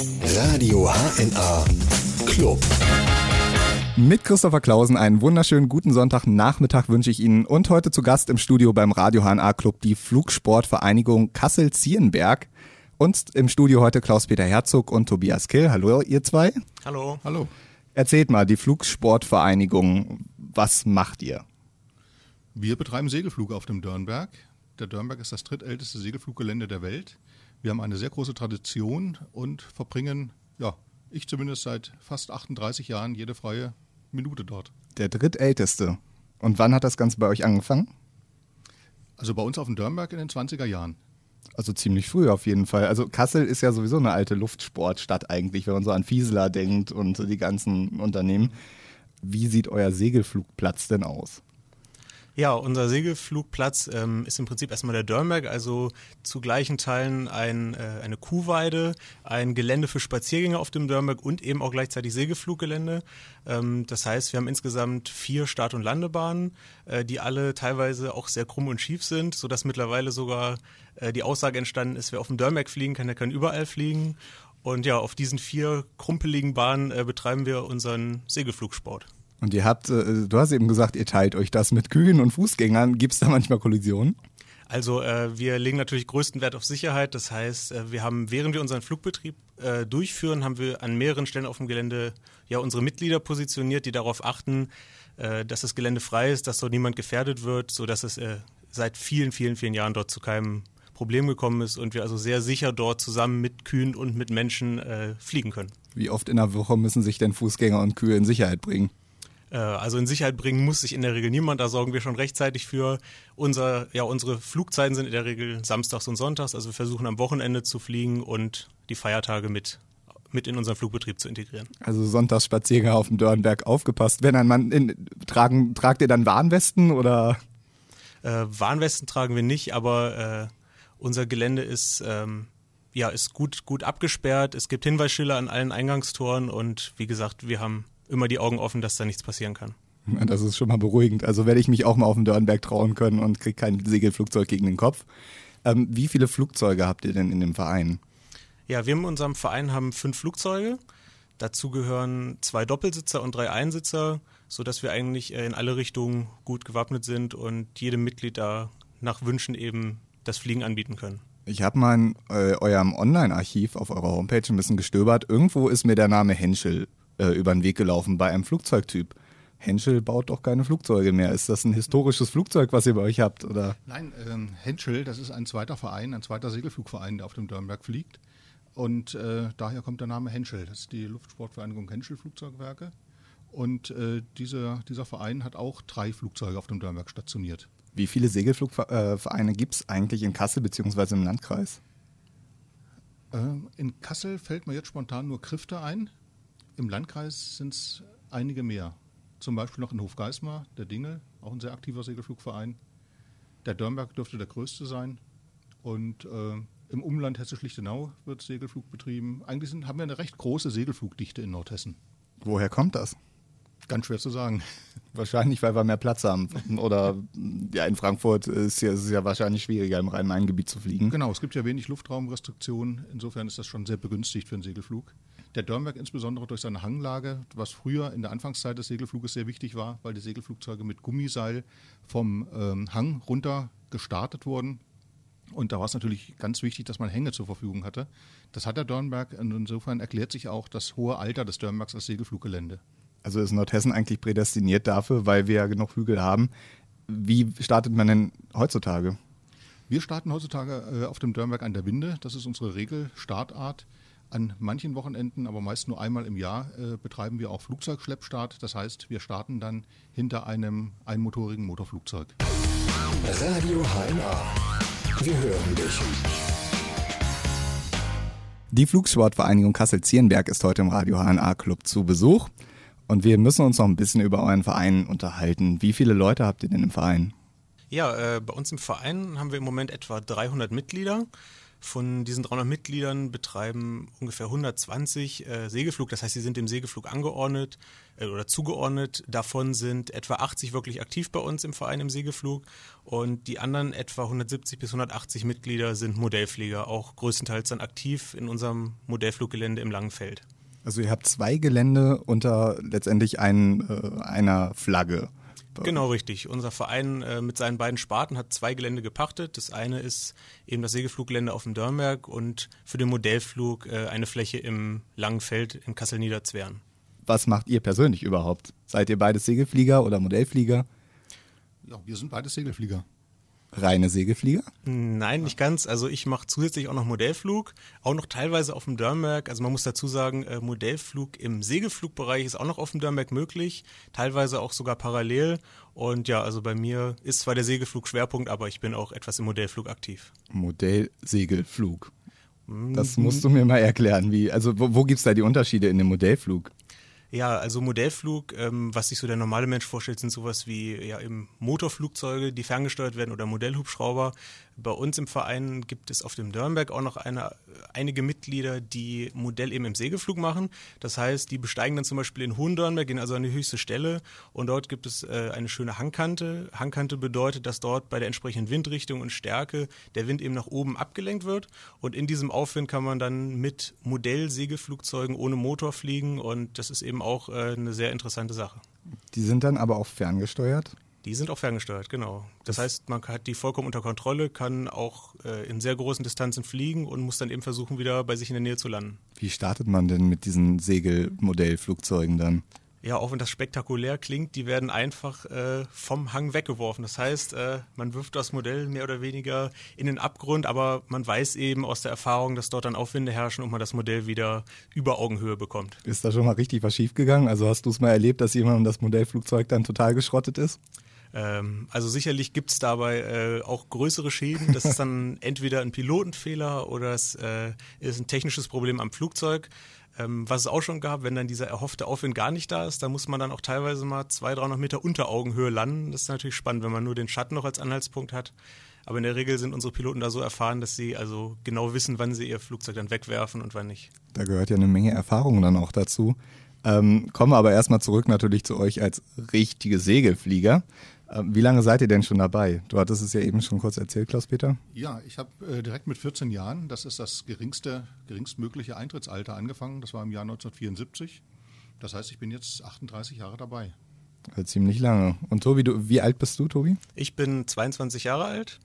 Radio HNA Club. Mit Christopher Klausen einen wunderschönen guten Sonntagnachmittag wünsche ich Ihnen und heute zu Gast im Studio beim Radio HNA Club die Flugsportvereinigung Kassel-Zierenberg. Und im Studio heute Klaus-Peter Herzog und Tobias Kill. Hallo, ihr zwei. Hallo. Hallo. Erzählt mal, die Flugsportvereinigung, was macht ihr? Wir betreiben Segelflug auf dem Dörnberg. Der Dörnberg ist das drittälteste Segelfluggelände der Welt. Wir haben eine sehr große Tradition und verbringen, ja, ich zumindest seit fast 38 Jahren jede freie Minute dort. Der drittälteste. Und wann hat das Ganze bei euch angefangen? Also bei uns auf dem Dörnberg in den 20er Jahren. Also ziemlich früh auf jeden Fall. Also Kassel ist ja sowieso eine alte Luftsportstadt eigentlich, wenn man so an Fiesler denkt und die ganzen Unternehmen. Wie sieht euer Segelflugplatz denn aus? Ja, unser Segelflugplatz ähm, ist im Prinzip erstmal der Dörnberg, also zu gleichen Teilen ein, äh, eine Kuhweide, ein Gelände für Spaziergänger auf dem Dörnberg und eben auch gleichzeitig Segelfluggelände. Ähm, das heißt, wir haben insgesamt vier Start- und Landebahnen, äh, die alle teilweise auch sehr krumm und schief sind, sodass mittlerweile sogar äh, die Aussage entstanden ist, wer auf dem Dörnberg fliegen kann, der kann überall fliegen. Und ja, auf diesen vier krumpeligen Bahnen äh, betreiben wir unseren Segelflugsport. Und ihr habt, äh, du hast eben gesagt, ihr teilt euch das mit Kühen und Fußgängern. Gibt es da manchmal Kollisionen? Also äh, wir legen natürlich größten Wert auf Sicherheit. Das heißt, äh, wir haben, während wir unseren Flugbetrieb äh, durchführen, haben wir an mehreren Stellen auf dem Gelände ja unsere Mitglieder positioniert, die darauf achten, äh, dass das Gelände frei ist, dass dort niemand gefährdet wird, sodass es seit vielen, vielen, vielen Jahren dort zu keinem Problem gekommen ist und wir also sehr sicher dort zusammen mit Kühen und mit Menschen fliegen können. Wie oft in der Woche müssen sich denn Fußgänger und Kühe in Sicherheit bringen? Äh, also in Sicherheit bringen muss sich in der Regel niemand, da sorgen wir schon rechtzeitig für. Unser, ja, unsere Flugzeiten sind in der Regel samstags und sonntags, also wir versuchen am Wochenende zu fliegen und die Feiertage mit mit in unseren Flugbetrieb zu integrieren. Also Sonntagsspaziergänger auf dem Dörnberg aufgepasst. Wenn ein Mann in, tragen, tragt ihr dann Warnwesten oder? Äh, Warnwesten tragen wir nicht, aber äh, unser Gelände ist ähm, ja ist gut gut abgesperrt. Es gibt Hinweisschilder an allen Eingangstoren und wie gesagt, wir haben immer die Augen offen, dass da nichts passieren kann. Das ist schon mal beruhigend. Also werde ich mich auch mal auf den Dörnberg trauen können und kriege kein Segelflugzeug gegen den Kopf. Ähm, wie viele Flugzeuge habt ihr denn in dem Verein? Ja, wir in unserem Verein haben fünf Flugzeuge. Dazu gehören zwei Doppelsitzer und drei Einsitzer, sodass wir eigentlich äh, in alle Richtungen gut gewappnet sind und jedem Mitglied da nach Wünschen eben das Fliegen anbieten können. Ich habe mal in äh, eurem Online-Archiv auf eurer Homepage ein bisschen gestöbert. Irgendwo ist mir der Name Henschel äh, über den Weg gelaufen bei einem Flugzeugtyp. Henschel baut doch keine Flugzeuge mehr. Ist das ein historisches Flugzeug, was ihr bei euch habt? Oder? Nein, ähm, Henschel, das ist ein zweiter Verein, ein zweiter Segelflugverein, der auf dem Dörnberg fliegt. Und äh, daher kommt der Name Henschel. Das ist die Luftsportvereinigung Henschel Flugzeugwerke. Und äh, diese, dieser Verein hat auch drei Flugzeuge auf dem Dörnberg stationiert. Wie viele Segelflugvereine gibt es eigentlich in Kassel bzw. im Landkreis? Äh, in Kassel fällt mir jetzt spontan nur Krifte ein. Im Landkreis sind es einige mehr. Zum Beispiel noch in Hofgeismar, der Dingel, auch ein sehr aktiver Segelflugverein. Der Dörnberg dürfte der größte sein. Und äh, im Umland Hessisch-Lichtenau wird Segelflug betrieben. Eigentlich sind, haben wir eine recht große Segelflugdichte in Nordhessen. Woher kommt das? Ganz schwer zu sagen. Wahrscheinlich, weil wir mehr Platz haben. Oder ja, in Frankfurt ist, ja, ist es ja wahrscheinlich schwieriger, im Rhein-Main-Gebiet zu fliegen. Genau, es gibt ja wenig Luftraumrestriktionen. Insofern ist das schon sehr begünstigt für einen Segelflug. Der Dörnberg insbesondere durch seine Hanglage, was früher in der Anfangszeit des Segelfluges sehr wichtig war, weil die Segelflugzeuge mit Gummiseil vom ähm, Hang runter gestartet wurden. Und da war es natürlich ganz wichtig, dass man Hänge zur Verfügung hatte. Das hat der Dörnberg und insofern erklärt sich auch das hohe Alter des Dörnbergs als Segelfluggelände. Also ist Nordhessen eigentlich prädestiniert dafür, weil wir ja genug Hügel haben. Wie startet man denn heutzutage? Wir starten heutzutage äh, auf dem Dörnberg an der Winde. Das ist unsere Regelstartart. An manchen Wochenenden, aber meist nur einmal im Jahr, äh, betreiben wir auch Flugzeugschleppstart. Das heißt, wir starten dann hinter einem einmotorigen Motorflugzeug. Radio HNA. Wir hören dich. Die Flugsportvereinigung Kassel-Zierenberg ist heute im Radio HNA Club zu Besuch. Und wir müssen uns noch ein bisschen über euren Verein unterhalten. Wie viele Leute habt ihr denn im Verein? Ja, äh, bei uns im Verein haben wir im Moment etwa 300 Mitglieder. Von diesen 300 Mitgliedern betreiben ungefähr 120 äh, Segelflug, das heißt, sie sind dem Segelflug angeordnet äh, oder zugeordnet. Davon sind etwa 80 wirklich aktiv bei uns im Verein im Segelflug und die anderen etwa 170 bis 180 Mitglieder sind Modellflieger, auch größtenteils dann aktiv in unserem Modellfluggelände im Langenfeld. Also ihr habt zwei Gelände unter letztendlich ein, äh, einer Flagge. Genau, richtig. Unser Verein äh, mit seinen beiden Sparten hat zwei Gelände gepachtet. Das eine ist eben das Segelfluggelände auf dem Dörnberg und für den Modellflug äh, eine Fläche im Langenfeld in Kassel-Niederzwern. Was macht ihr persönlich überhaupt? Seid ihr beides Segelflieger oder Modellflieger? Ja, wir sind beides Segelflieger reine Segelflieger? Nein, nicht ganz. Also ich mache zusätzlich auch noch Modellflug, auch noch teilweise auf dem Dörnberg. Also man muss dazu sagen, äh, Modellflug im Segelflugbereich ist auch noch auf dem Dörnberg möglich, teilweise auch sogar parallel. Und ja, also bei mir ist zwar der Segelflug Schwerpunkt, aber ich bin auch etwas im Modellflug aktiv. Modellsegelflug. Das musst du mir mal erklären. Wie, also wo, wo gibt es da die Unterschiede in dem Modellflug? Ja, also Modellflug, ähm, was sich so der normale Mensch vorstellt, sind sowas wie ja eben Motorflugzeuge, die ferngesteuert werden oder Modellhubschrauber. Bei uns im Verein gibt es auf dem Dörnberg auch noch eine, einige Mitglieder, die Modell eben im Segelflug machen. Das heißt, die besteigen dann zum Beispiel in Hohendörnberg, gehen also an die höchste Stelle und dort gibt es äh, eine schöne Hangkante. Hangkante bedeutet, dass dort bei der entsprechenden Windrichtung und Stärke der Wind eben nach oben abgelenkt wird und in diesem Aufwind kann man dann mit Modellsegelflugzeugen ohne Motor fliegen und das ist eben auch äh, eine sehr interessante Sache. Die sind dann aber auch ferngesteuert? Die sind auch ferngesteuert, genau. Das heißt, man hat die vollkommen unter Kontrolle, kann auch äh, in sehr großen Distanzen fliegen und muss dann eben versuchen, wieder bei sich in der Nähe zu landen. Wie startet man denn mit diesen Segelmodellflugzeugen dann? Ja, auch wenn das spektakulär klingt, die werden einfach äh, vom Hang weggeworfen. Das heißt, äh, man wirft das Modell mehr oder weniger in den Abgrund, aber man weiß eben aus der Erfahrung, dass dort dann Aufwinde herrschen und man das Modell wieder über Augenhöhe bekommt. Ist da schon mal richtig was schiefgegangen? Also hast du es mal erlebt, dass jemand das Modellflugzeug dann total geschrottet ist? Ähm, also sicherlich gibt es dabei äh, auch größere Schäden. Das ist dann entweder ein Pilotenfehler oder es äh, ist ein technisches Problem am Flugzeug. Ähm, was es auch schon gab, wenn dann dieser erhoffte Aufwind gar nicht da ist, da muss man dann auch teilweise mal 200, 300 Meter unter Augenhöhe landen. Das ist natürlich spannend, wenn man nur den Schatten noch als Anhaltspunkt hat. Aber in der Regel sind unsere Piloten da so erfahren, dass sie also genau wissen, wann sie ihr Flugzeug dann wegwerfen und wann nicht. Da gehört ja eine Menge Erfahrung dann auch dazu. Ähm, kommen wir aber erstmal zurück natürlich zu euch als richtige Segelflieger. Ähm, wie lange seid ihr denn schon dabei? Du hattest es ja eben schon kurz erzählt, Klaus-Peter. Ja, ich habe äh, direkt mit 14 Jahren, das ist das geringste, geringstmögliche Eintrittsalter angefangen. Das war im Jahr 1974. Das heißt, ich bin jetzt 38 Jahre dabei. Also ziemlich lange. Und Tobi, du, wie alt bist du, Tobi? Ich bin 22 Jahre alt,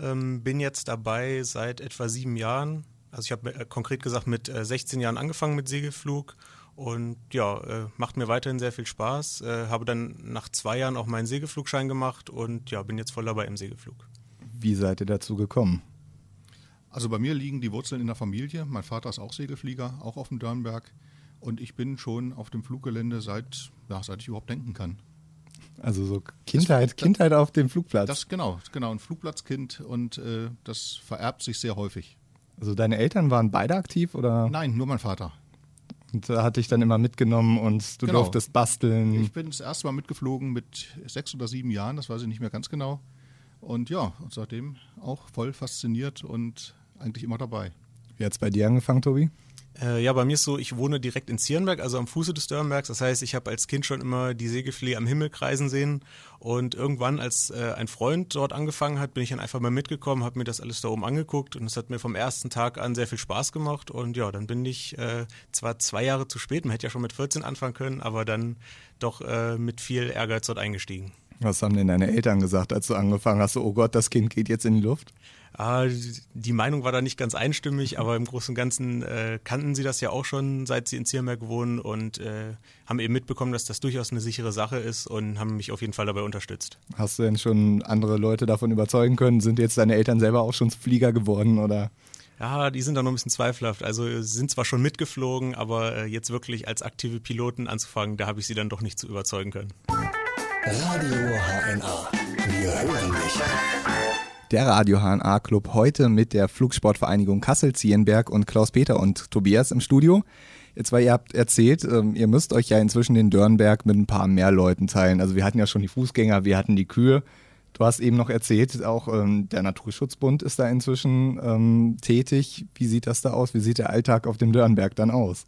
ähm, bin jetzt dabei seit etwa sieben Jahren. Also ich habe äh, konkret gesagt mit äh, 16 Jahren angefangen mit Segelflug und ja, äh, macht mir weiterhin sehr viel Spaß. Äh, habe dann nach zwei Jahren auch meinen Segelflugschein gemacht und ja, bin jetzt voll dabei im Segelflug. Wie seid ihr dazu gekommen? Also bei mir liegen die Wurzeln in der Familie. Mein Vater ist auch Segelflieger, auch auf dem Dörnberg. Und ich bin schon auf dem Fluggelände seit, ja, seit ich überhaupt denken kann. Also so Kindheit, das, Kindheit auf dem Flugplatz. Das genau, genau, ein Flugplatzkind und äh, das vererbt sich sehr häufig. Also deine Eltern waren beide aktiv oder? Nein, nur mein Vater. Und da hatte ich dann immer mitgenommen und du genau. durftest basteln. Ich bin das erste Mal mitgeflogen mit sechs oder sieben Jahren, das weiß ich nicht mehr ganz genau. Und ja, und seitdem auch voll fasziniert und eigentlich immer dabei. Wie hat es bei dir angefangen, Tobi? Äh, ja, bei mir ist so, ich wohne direkt in Zierenberg, also am Fuße des Dörnbergs. Das heißt, ich habe als Kind schon immer die Segelflee am Himmel kreisen sehen. Und irgendwann, als äh, ein Freund dort angefangen hat, bin ich dann einfach mal mitgekommen, habe mir das alles da oben angeguckt und es hat mir vom ersten Tag an sehr viel Spaß gemacht. Und ja, dann bin ich äh, zwar zwei Jahre zu spät, man hätte ja schon mit 14 anfangen können, aber dann doch äh, mit viel Ehrgeiz dort eingestiegen. Was haben denn deine Eltern gesagt, als du angefangen hast? Oh Gott, das Kind geht jetzt in die Luft? Ah, die Meinung war da nicht ganz einstimmig, aber im Großen und Ganzen äh, kannten sie das ja auch schon, seit sie in Ziermerk wohnen und äh, haben eben mitbekommen, dass das durchaus eine sichere Sache ist und haben mich auf jeden Fall dabei unterstützt. Hast du denn schon andere Leute davon überzeugen können? Sind jetzt deine Eltern selber auch schon Flieger geworden oder? Ja, die sind da noch ein bisschen zweifelhaft. Also sind zwar schon mitgeflogen, aber äh, jetzt wirklich als aktive Piloten anzufangen, da habe ich sie dann doch nicht zu überzeugen können. Radio HNA. Wir hören dich. Der Radio HNA Club heute mit der Flugsportvereinigung Kassel-Zienberg und Klaus-Peter und Tobias im Studio. Jetzt, weil ihr habt erzählt, ähm, ihr müsst euch ja inzwischen den Dörnberg mit ein paar mehr Leuten teilen. Also wir hatten ja schon die Fußgänger, wir hatten die Kühe. Du hast eben noch erzählt, auch ähm, der Naturschutzbund ist da inzwischen ähm, tätig. Wie sieht das da aus? Wie sieht der Alltag auf dem Dörnberg dann aus?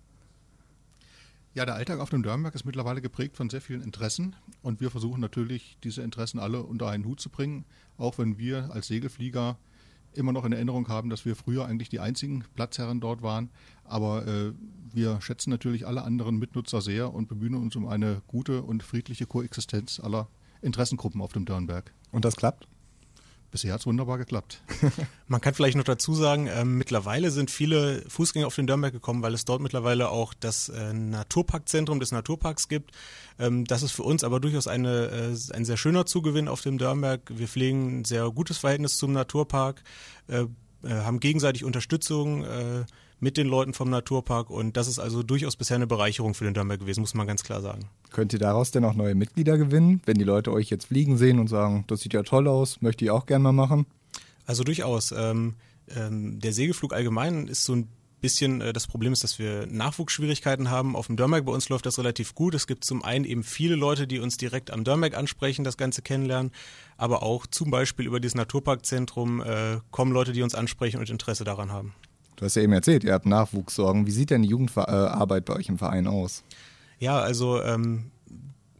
Ja, der Alltag auf dem Dörnberg ist mittlerweile geprägt von sehr vielen Interessen und wir versuchen natürlich, diese Interessen alle unter einen Hut zu bringen, auch wenn wir als Segelflieger immer noch in Erinnerung haben, dass wir früher eigentlich die einzigen Platzherren dort waren. Aber äh, wir schätzen natürlich alle anderen Mitnutzer sehr und bemühen uns um eine gute und friedliche Koexistenz aller Interessengruppen auf dem Dörnberg. Und das klappt? Bisher hat es wunderbar geklappt. Man kann vielleicht noch dazu sagen, äh, mittlerweile sind viele Fußgänger auf den Dörnberg gekommen, weil es dort mittlerweile auch das äh, Naturparkzentrum des Naturparks gibt. Ähm, das ist für uns aber durchaus eine, äh, ein sehr schöner Zugewinn auf dem Dörnberg. Wir pflegen ein sehr gutes Verhältnis zum Naturpark, äh, haben gegenseitig Unterstützung äh, mit den Leuten vom Naturpark und das ist also durchaus bisher eine Bereicherung für den Dörnberg gewesen, muss man ganz klar sagen. Könnt ihr daraus denn auch neue Mitglieder gewinnen, wenn die Leute euch jetzt fliegen sehen und sagen, das sieht ja toll aus, möchte ich auch gerne mal machen? Also durchaus. Ähm, ähm, der Segelflug allgemein ist so ein bisschen äh, das Problem ist, dass wir Nachwuchsschwierigkeiten haben. Auf dem Dörmerk bei uns läuft das relativ gut. Es gibt zum einen eben viele Leute, die uns direkt am Dörmerk ansprechen, das Ganze kennenlernen, aber auch zum Beispiel über dieses Naturparkzentrum äh, kommen Leute, die uns ansprechen und Interesse daran haben. Du hast ja eben erzählt, ihr habt Nachwuchssorgen. Wie sieht denn die Jugendarbeit bei euch im Verein aus? Ja, also ähm,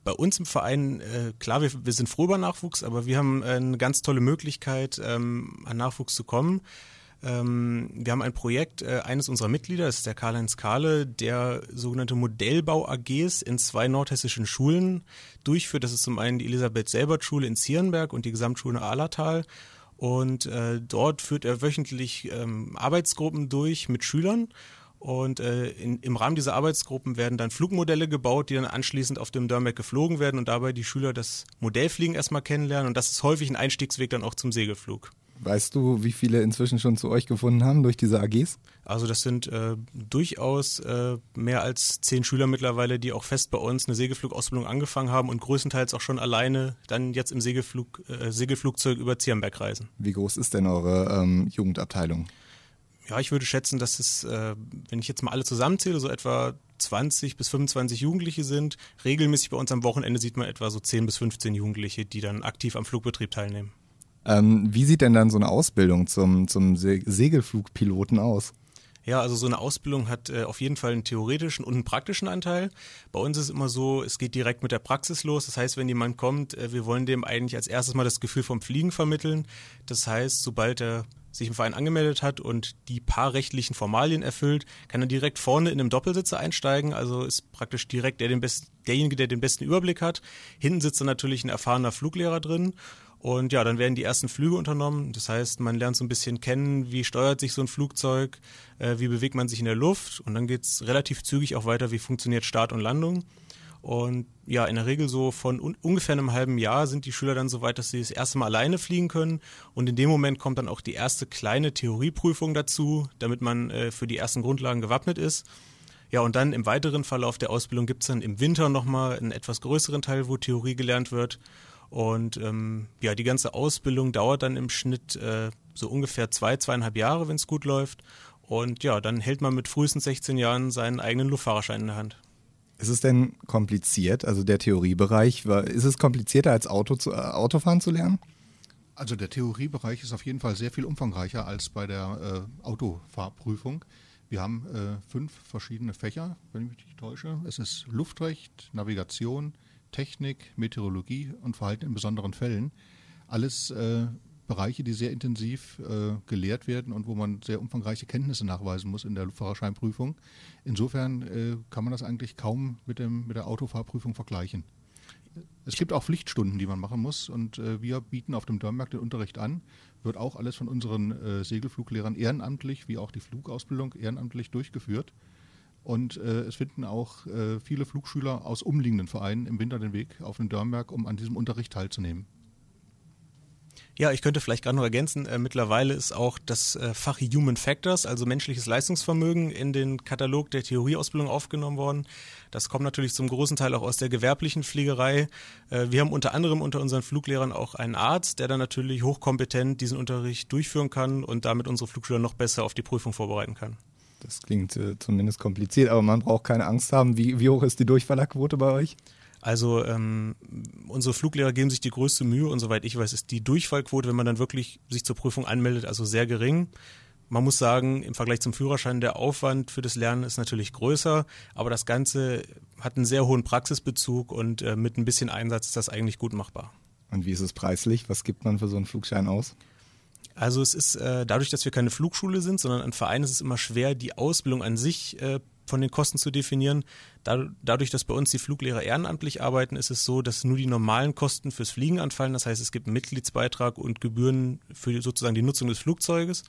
bei uns im Verein, äh, klar, wir, wir sind froh über Nachwuchs, aber wir haben äh, eine ganz tolle Möglichkeit, ähm, an Nachwuchs zu kommen. Ähm, wir haben ein Projekt äh, eines unserer Mitglieder, das ist der Karl-Heinz Kahle, der sogenannte Modellbau-AGs in zwei nordhessischen Schulen durchführt. Das ist zum einen die Elisabeth-Selbert-Schule in Zierenberg und die Gesamtschule Ahlertal. Und äh, dort führt er wöchentlich ähm, Arbeitsgruppen durch mit Schülern. Und äh, in, im Rahmen dieser Arbeitsgruppen werden dann Flugmodelle gebaut, die dann anschließend auf dem Dörrmeck geflogen werden und dabei die Schüler das Modellfliegen erstmal kennenlernen. Und das ist häufig ein Einstiegsweg dann auch zum Segelflug. Weißt du, wie viele inzwischen schon zu euch gefunden haben durch diese AGs? Also das sind äh, durchaus äh, mehr als zehn Schüler mittlerweile, die auch fest bei uns eine Segelflugausbildung angefangen haben und größtenteils auch schon alleine dann jetzt im Segelflug, äh, Segelflugzeug über Zierenberg reisen. Wie groß ist denn eure ähm, Jugendabteilung? Ja, ich würde schätzen, dass es, äh, wenn ich jetzt mal alle zusammenzähle, so etwa 20 bis 25 Jugendliche sind. Regelmäßig bei uns am Wochenende sieht man etwa so 10 bis 15 Jugendliche, die dann aktiv am Flugbetrieb teilnehmen. Ähm, wie sieht denn dann so eine Ausbildung zum, zum Se Segelflugpiloten aus? Ja, also so eine Ausbildung hat äh, auf jeden Fall einen theoretischen und einen praktischen Anteil. Bei uns ist es immer so, es geht direkt mit der Praxis los. Das heißt, wenn jemand kommt, äh, wir wollen dem eigentlich als erstes mal das Gefühl vom Fliegen vermitteln. Das heißt, sobald er sich im Verein angemeldet hat und die paar rechtlichen Formalien erfüllt, kann er direkt vorne in einem Doppelsitzer einsteigen. Also ist praktisch direkt der den besten, derjenige, der den besten Überblick hat. Hinten sitzt dann natürlich ein erfahrener Fluglehrer drin und ja, dann werden die ersten Flüge unternommen. Das heißt, man lernt so ein bisschen kennen, wie steuert sich so ein Flugzeug, äh, wie bewegt man sich in der Luft. Und dann geht's relativ zügig auch weiter, wie funktioniert Start und Landung. Und ja, in der Regel so von un ungefähr einem halben Jahr sind die Schüler dann so weit, dass sie das erste Mal alleine fliegen können. Und in dem Moment kommt dann auch die erste kleine Theorieprüfung dazu, damit man äh, für die ersten Grundlagen gewappnet ist. Ja, und dann im weiteren Verlauf der Ausbildung gibt's dann im Winter nochmal einen etwas größeren Teil, wo Theorie gelernt wird. Und ähm, ja, die ganze Ausbildung dauert dann im Schnitt äh, so ungefähr zwei, zweieinhalb Jahre, wenn es gut läuft. Und ja, dann hält man mit frühestens 16 Jahren seinen eigenen Luftfahrerschein in der Hand. Ist es denn kompliziert, also der Theoriebereich, ist es komplizierter als Auto zu, äh, Autofahren zu lernen? Also der Theoriebereich ist auf jeden Fall sehr viel umfangreicher als bei der äh, Autofahrprüfung. Wir haben äh, fünf verschiedene Fächer, wenn ich mich nicht täusche. Es ist Luftrecht, Navigation, Technik, Meteorologie und Verhalten in besonderen Fällen. Alles äh, Bereiche, die sehr intensiv äh, gelehrt werden und wo man sehr umfangreiche Kenntnisse nachweisen muss in der Luftfahrerscheinprüfung. Insofern äh, kann man das eigentlich kaum mit, dem, mit der Autofahrprüfung vergleichen. Es gibt auch Pflichtstunden, die man machen muss und äh, wir bieten auf dem Dörrmarkt den Unterricht an. Wird auch alles von unseren äh, Segelfluglehrern ehrenamtlich, wie auch die Flugausbildung ehrenamtlich durchgeführt. Und äh, es finden auch äh, viele Flugschüler aus umliegenden Vereinen im Winter den Weg auf den Dörnberg, um an diesem Unterricht teilzunehmen. Ja, ich könnte vielleicht gerade noch ergänzen, äh, mittlerweile ist auch das äh, Fach Human Factors, also menschliches Leistungsvermögen, in den Katalog der Theorieausbildung aufgenommen worden. Das kommt natürlich zum großen Teil auch aus der gewerblichen Fliegerei. Äh, wir haben unter anderem unter unseren Fluglehrern auch einen Arzt, der dann natürlich hochkompetent diesen Unterricht durchführen kann und damit unsere Flugschüler noch besser auf die Prüfung vorbereiten kann. Das klingt äh, zumindest kompliziert, aber man braucht keine Angst haben. Wie, wie hoch ist die Durchfallerquote bei euch? Also ähm, unsere Fluglehrer geben sich die größte Mühe und soweit ich weiß, ist die Durchfallquote, wenn man dann wirklich sich zur Prüfung anmeldet, also sehr gering. Man muss sagen, im Vergleich zum Führerschein, der Aufwand für das Lernen ist natürlich größer, aber das Ganze hat einen sehr hohen Praxisbezug und äh, mit ein bisschen Einsatz ist das eigentlich gut machbar. Und wie ist es preislich? Was gibt man für so einen Flugschein aus? Also es ist äh, dadurch, dass wir keine Flugschule sind, sondern ein Verein, ist es immer schwer, die Ausbildung an sich äh, von den Kosten zu definieren. Da, dadurch, dass bei uns die Fluglehrer ehrenamtlich arbeiten, ist es so, dass nur die normalen Kosten fürs Fliegen anfallen. Das heißt, es gibt einen Mitgliedsbeitrag und Gebühren für sozusagen die Nutzung des Flugzeuges.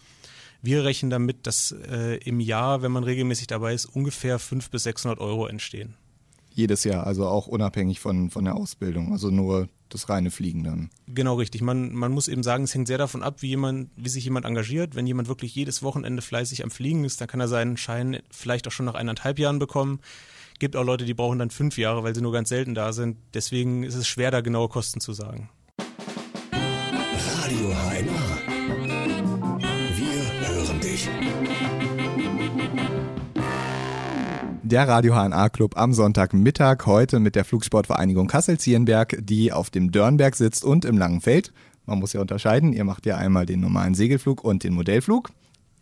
Wir rechnen damit, dass äh, im Jahr, wenn man regelmäßig dabei ist, ungefähr 500 bis 600 Euro entstehen. Jedes Jahr, also auch unabhängig von, von der Ausbildung, also nur das reine Fliegen dann. Genau richtig. Man, man muss eben sagen, es hängt sehr davon ab, wie jemand, wie sich jemand engagiert. Wenn jemand wirklich jedes Wochenende fleißig am Fliegen ist, dann kann er seinen Schein vielleicht auch schon nach eineinhalb Jahren bekommen. Gibt auch Leute, die brauchen dann fünf Jahre, weil sie nur ganz selten da sind. Deswegen ist es schwer, da genaue Kosten zu sagen. Radio HNA. Der Radio HNA Club am Sonntagmittag heute mit der Flugsportvereinigung Kassel-Zierenberg, die auf dem Dörnberg sitzt und im Langenfeld. Man muss ja unterscheiden, ihr macht ja einmal den normalen Segelflug und den Modellflug.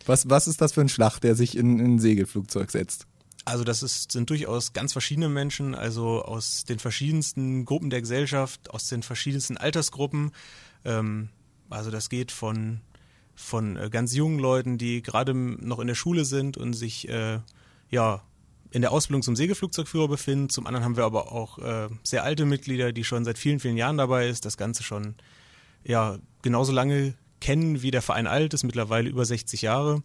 Was, was ist das für ein Schlag, der sich in, in ein Segelflugzeug setzt? Also das ist, sind durchaus ganz verschiedene Menschen, also aus den verschiedensten Gruppen der Gesellschaft, aus den verschiedensten Altersgruppen. Ähm, also das geht von, von äh, ganz jungen Leuten, die gerade noch in der Schule sind und sich äh, ja in der Ausbildung zum Segelflugzeugführer befinden. Zum anderen haben wir aber auch äh, sehr alte Mitglieder, die schon seit vielen, vielen Jahren dabei ist, das Ganze schon ja genauso lange kennen, wie der Verein alt ist, mittlerweile über 60 Jahre.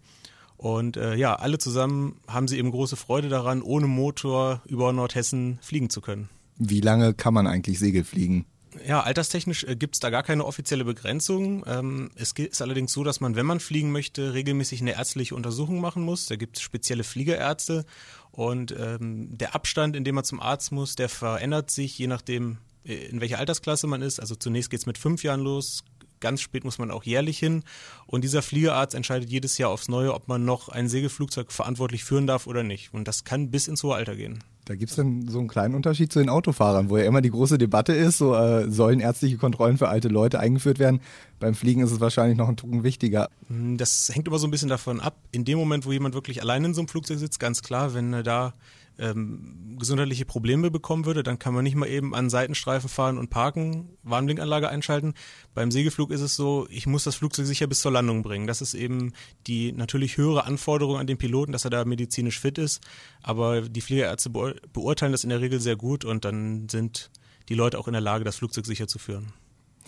Und äh, ja, alle zusammen haben sie eben große Freude daran, ohne Motor über Nordhessen fliegen zu können. Wie lange kann man eigentlich Segel fliegen? Ja, alterstechnisch äh, gibt es da gar keine offizielle Begrenzung. Ähm, es ist allerdings so, dass man, wenn man fliegen möchte, regelmäßig eine ärztliche Untersuchung machen muss. Da gibt es spezielle Fliegerärzte und ähm, der Abstand, in dem man zum Arzt muss, der verändert sich, je nachdem, äh, in welcher Altersklasse man ist. Also zunächst geht es mit fünf Jahren los, ganz spät muss man auch jährlich hin. Und dieser Fliegerarzt entscheidet jedes Jahr aufs Neue, ob man noch ein Segelflugzeug verantwortlich führen darf oder nicht. Und das kann bis ins hohe Alter gehen. Da gibt es dann so einen kleinen Unterschied zu den Autofahrern, wo ja immer die große Debatte ist, so äh, sollen ärztliche Kontrollen für alte Leute eingeführt werden. Beim Fliegen ist es wahrscheinlich noch ein Tucken wichtiger. Hm, das hängt immer so ein bisschen davon ab. In dem Moment, wo jemand wirklich allein in so einem Flugzeug sitzt, ganz klar, wenn er da ähm, gesundheitliche Probleme bekommen würde, dann kann man nicht mal eben an Seitenstreifen fahren und parken, Warnblinkanlage einschalten. Beim Segelflug ist es so, ich muss das Flugzeug sicher bis zur Landung bringen. Das ist eben die natürlich höhere Anforderung an den Piloten, dass er da medizinisch fit ist. Aber die Fliegerärzte beurteilen das in der Regel sehr gut und dann sind die Leute auch in der Lage, das Flugzeug sicher zu führen.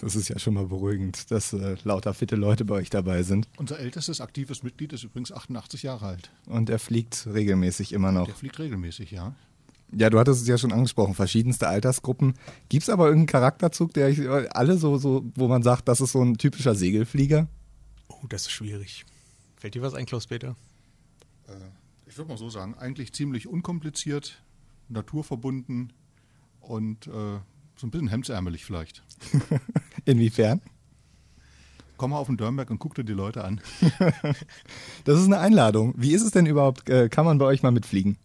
Das ist ja schon mal beruhigend, dass äh, lauter fitte Leute bei euch dabei sind. Unser ältestes aktives Mitglied ist übrigens 88 Jahre alt. Und er fliegt regelmäßig immer noch. Der fliegt regelmäßig, ja. Ja, du hattest es ja schon angesprochen, verschiedenste Altersgruppen. Gibt es aber irgendeinen Charakterzug, der alle so, so, wo man sagt, das ist so ein typischer Segelflieger? Oh, das ist schwierig. Fällt dir was ein, Klaus-Peter? Äh, ich würde mal so sagen, eigentlich ziemlich unkompliziert, naturverbunden und äh, so ein bisschen hemdsärmelig vielleicht. Inwiefern? Komm mal auf den Dörnberg und guck dir die Leute an. das ist eine Einladung. Wie ist es denn überhaupt? Äh, kann man bei euch mal mitfliegen?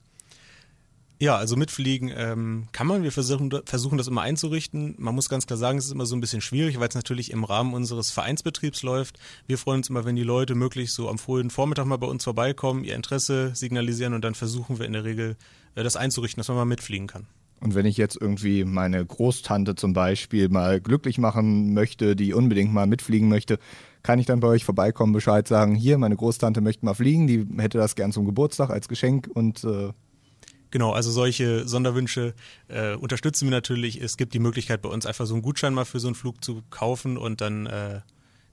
Ja, also mitfliegen ähm, kann man. Wir versuchen, versuchen das immer einzurichten. Man muss ganz klar sagen, es ist immer so ein bisschen schwierig, weil es natürlich im Rahmen unseres Vereinsbetriebs läuft. Wir freuen uns immer, wenn die Leute möglichst so am frühen Vormittag mal bei uns vorbeikommen, ihr Interesse signalisieren und dann versuchen wir in der Regel äh, das einzurichten, dass man mal mitfliegen kann. Und wenn ich jetzt irgendwie meine Großtante zum Beispiel mal glücklich machen möchte, die unbedingt mal mitfliegen möchte, kann ich dann bei euch vorbeikommen, Bescheid sagen, hier, meine Großtante möchte mal fliegen, die hätte das gern zum Geburtstag als Geschenk und äh Genau, also solche Sonderwünsche äh, unterstützen wir natürlich. Es gibt die Möglichkeit bei uns einfach so einen Gutschein mal für so einen Flug zu kaufen und dann äh,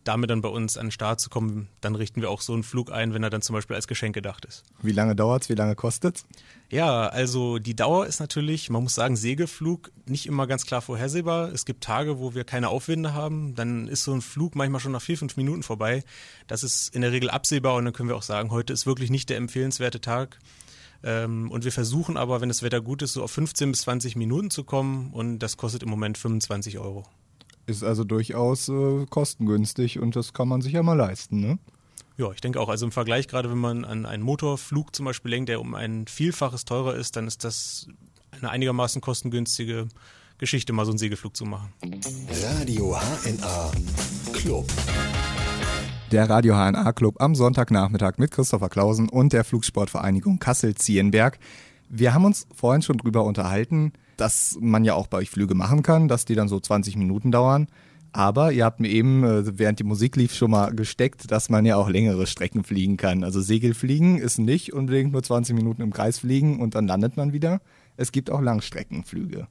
damit dann bei uns an den Start zu kommen, dann richten wir auch so einen Flug ein, wenn er dann zum Beispiel als Geschenk gedacht ist. Wie lange dauert es? Wie lange kostet es? Ja, also die Dauer ist natürlich, man muss sagen, Segelflug nicht immer ganz klar vorhersehbar. Es gibt Tage, wo wir keine Aufwinde haben. Dann ist so ein Flug manchmal schon nach vier, fünf Minuten vorbei. Das ist in der Regel absehbar und dann können wir auch sagen, heute ist wirklich nicht der empfehlenswerte Tag. Ähm, und wir versuchen aber, wenn das Wetter gut ist, so auf 15 bis 20 Minuten zu kommen und das kostet im Moment 25 Euro. Ist also durchaus äh, kostengünstig und das kann man sich ja mal leisten, ne? Ja, ich denke auch. Also im Vergleich, gerade wenn man an einen Motorflug zum Beispiel denkt, der um ein Vielfaches teurer ist, dann ist das eine einigermaßen kostengünstige Geschichte, mal so einen Segelflug zu machen. Radio HNA Club. Der Radio HNA Club am Sonntagnachmittag mit Christopher Klausen und der Flugsportvereinigung Kassel-Zienberg. Wir haben uns vorhin schon drüber unterhalten, dass man ja auch bei euch Flüge machen kann, dass die dann so 20 Minuten dauern. Aber ihr habt mir eben, äh, während die Musik lief, schon mal gesteckt, dass man ja auch längere Strecken fliegen kann. Also Segelfliegen ist nicht unbedingt nur 20 Minuten im Kreis fliegen und dann landet man wieder. Es gibt auch Langstreckenflüge.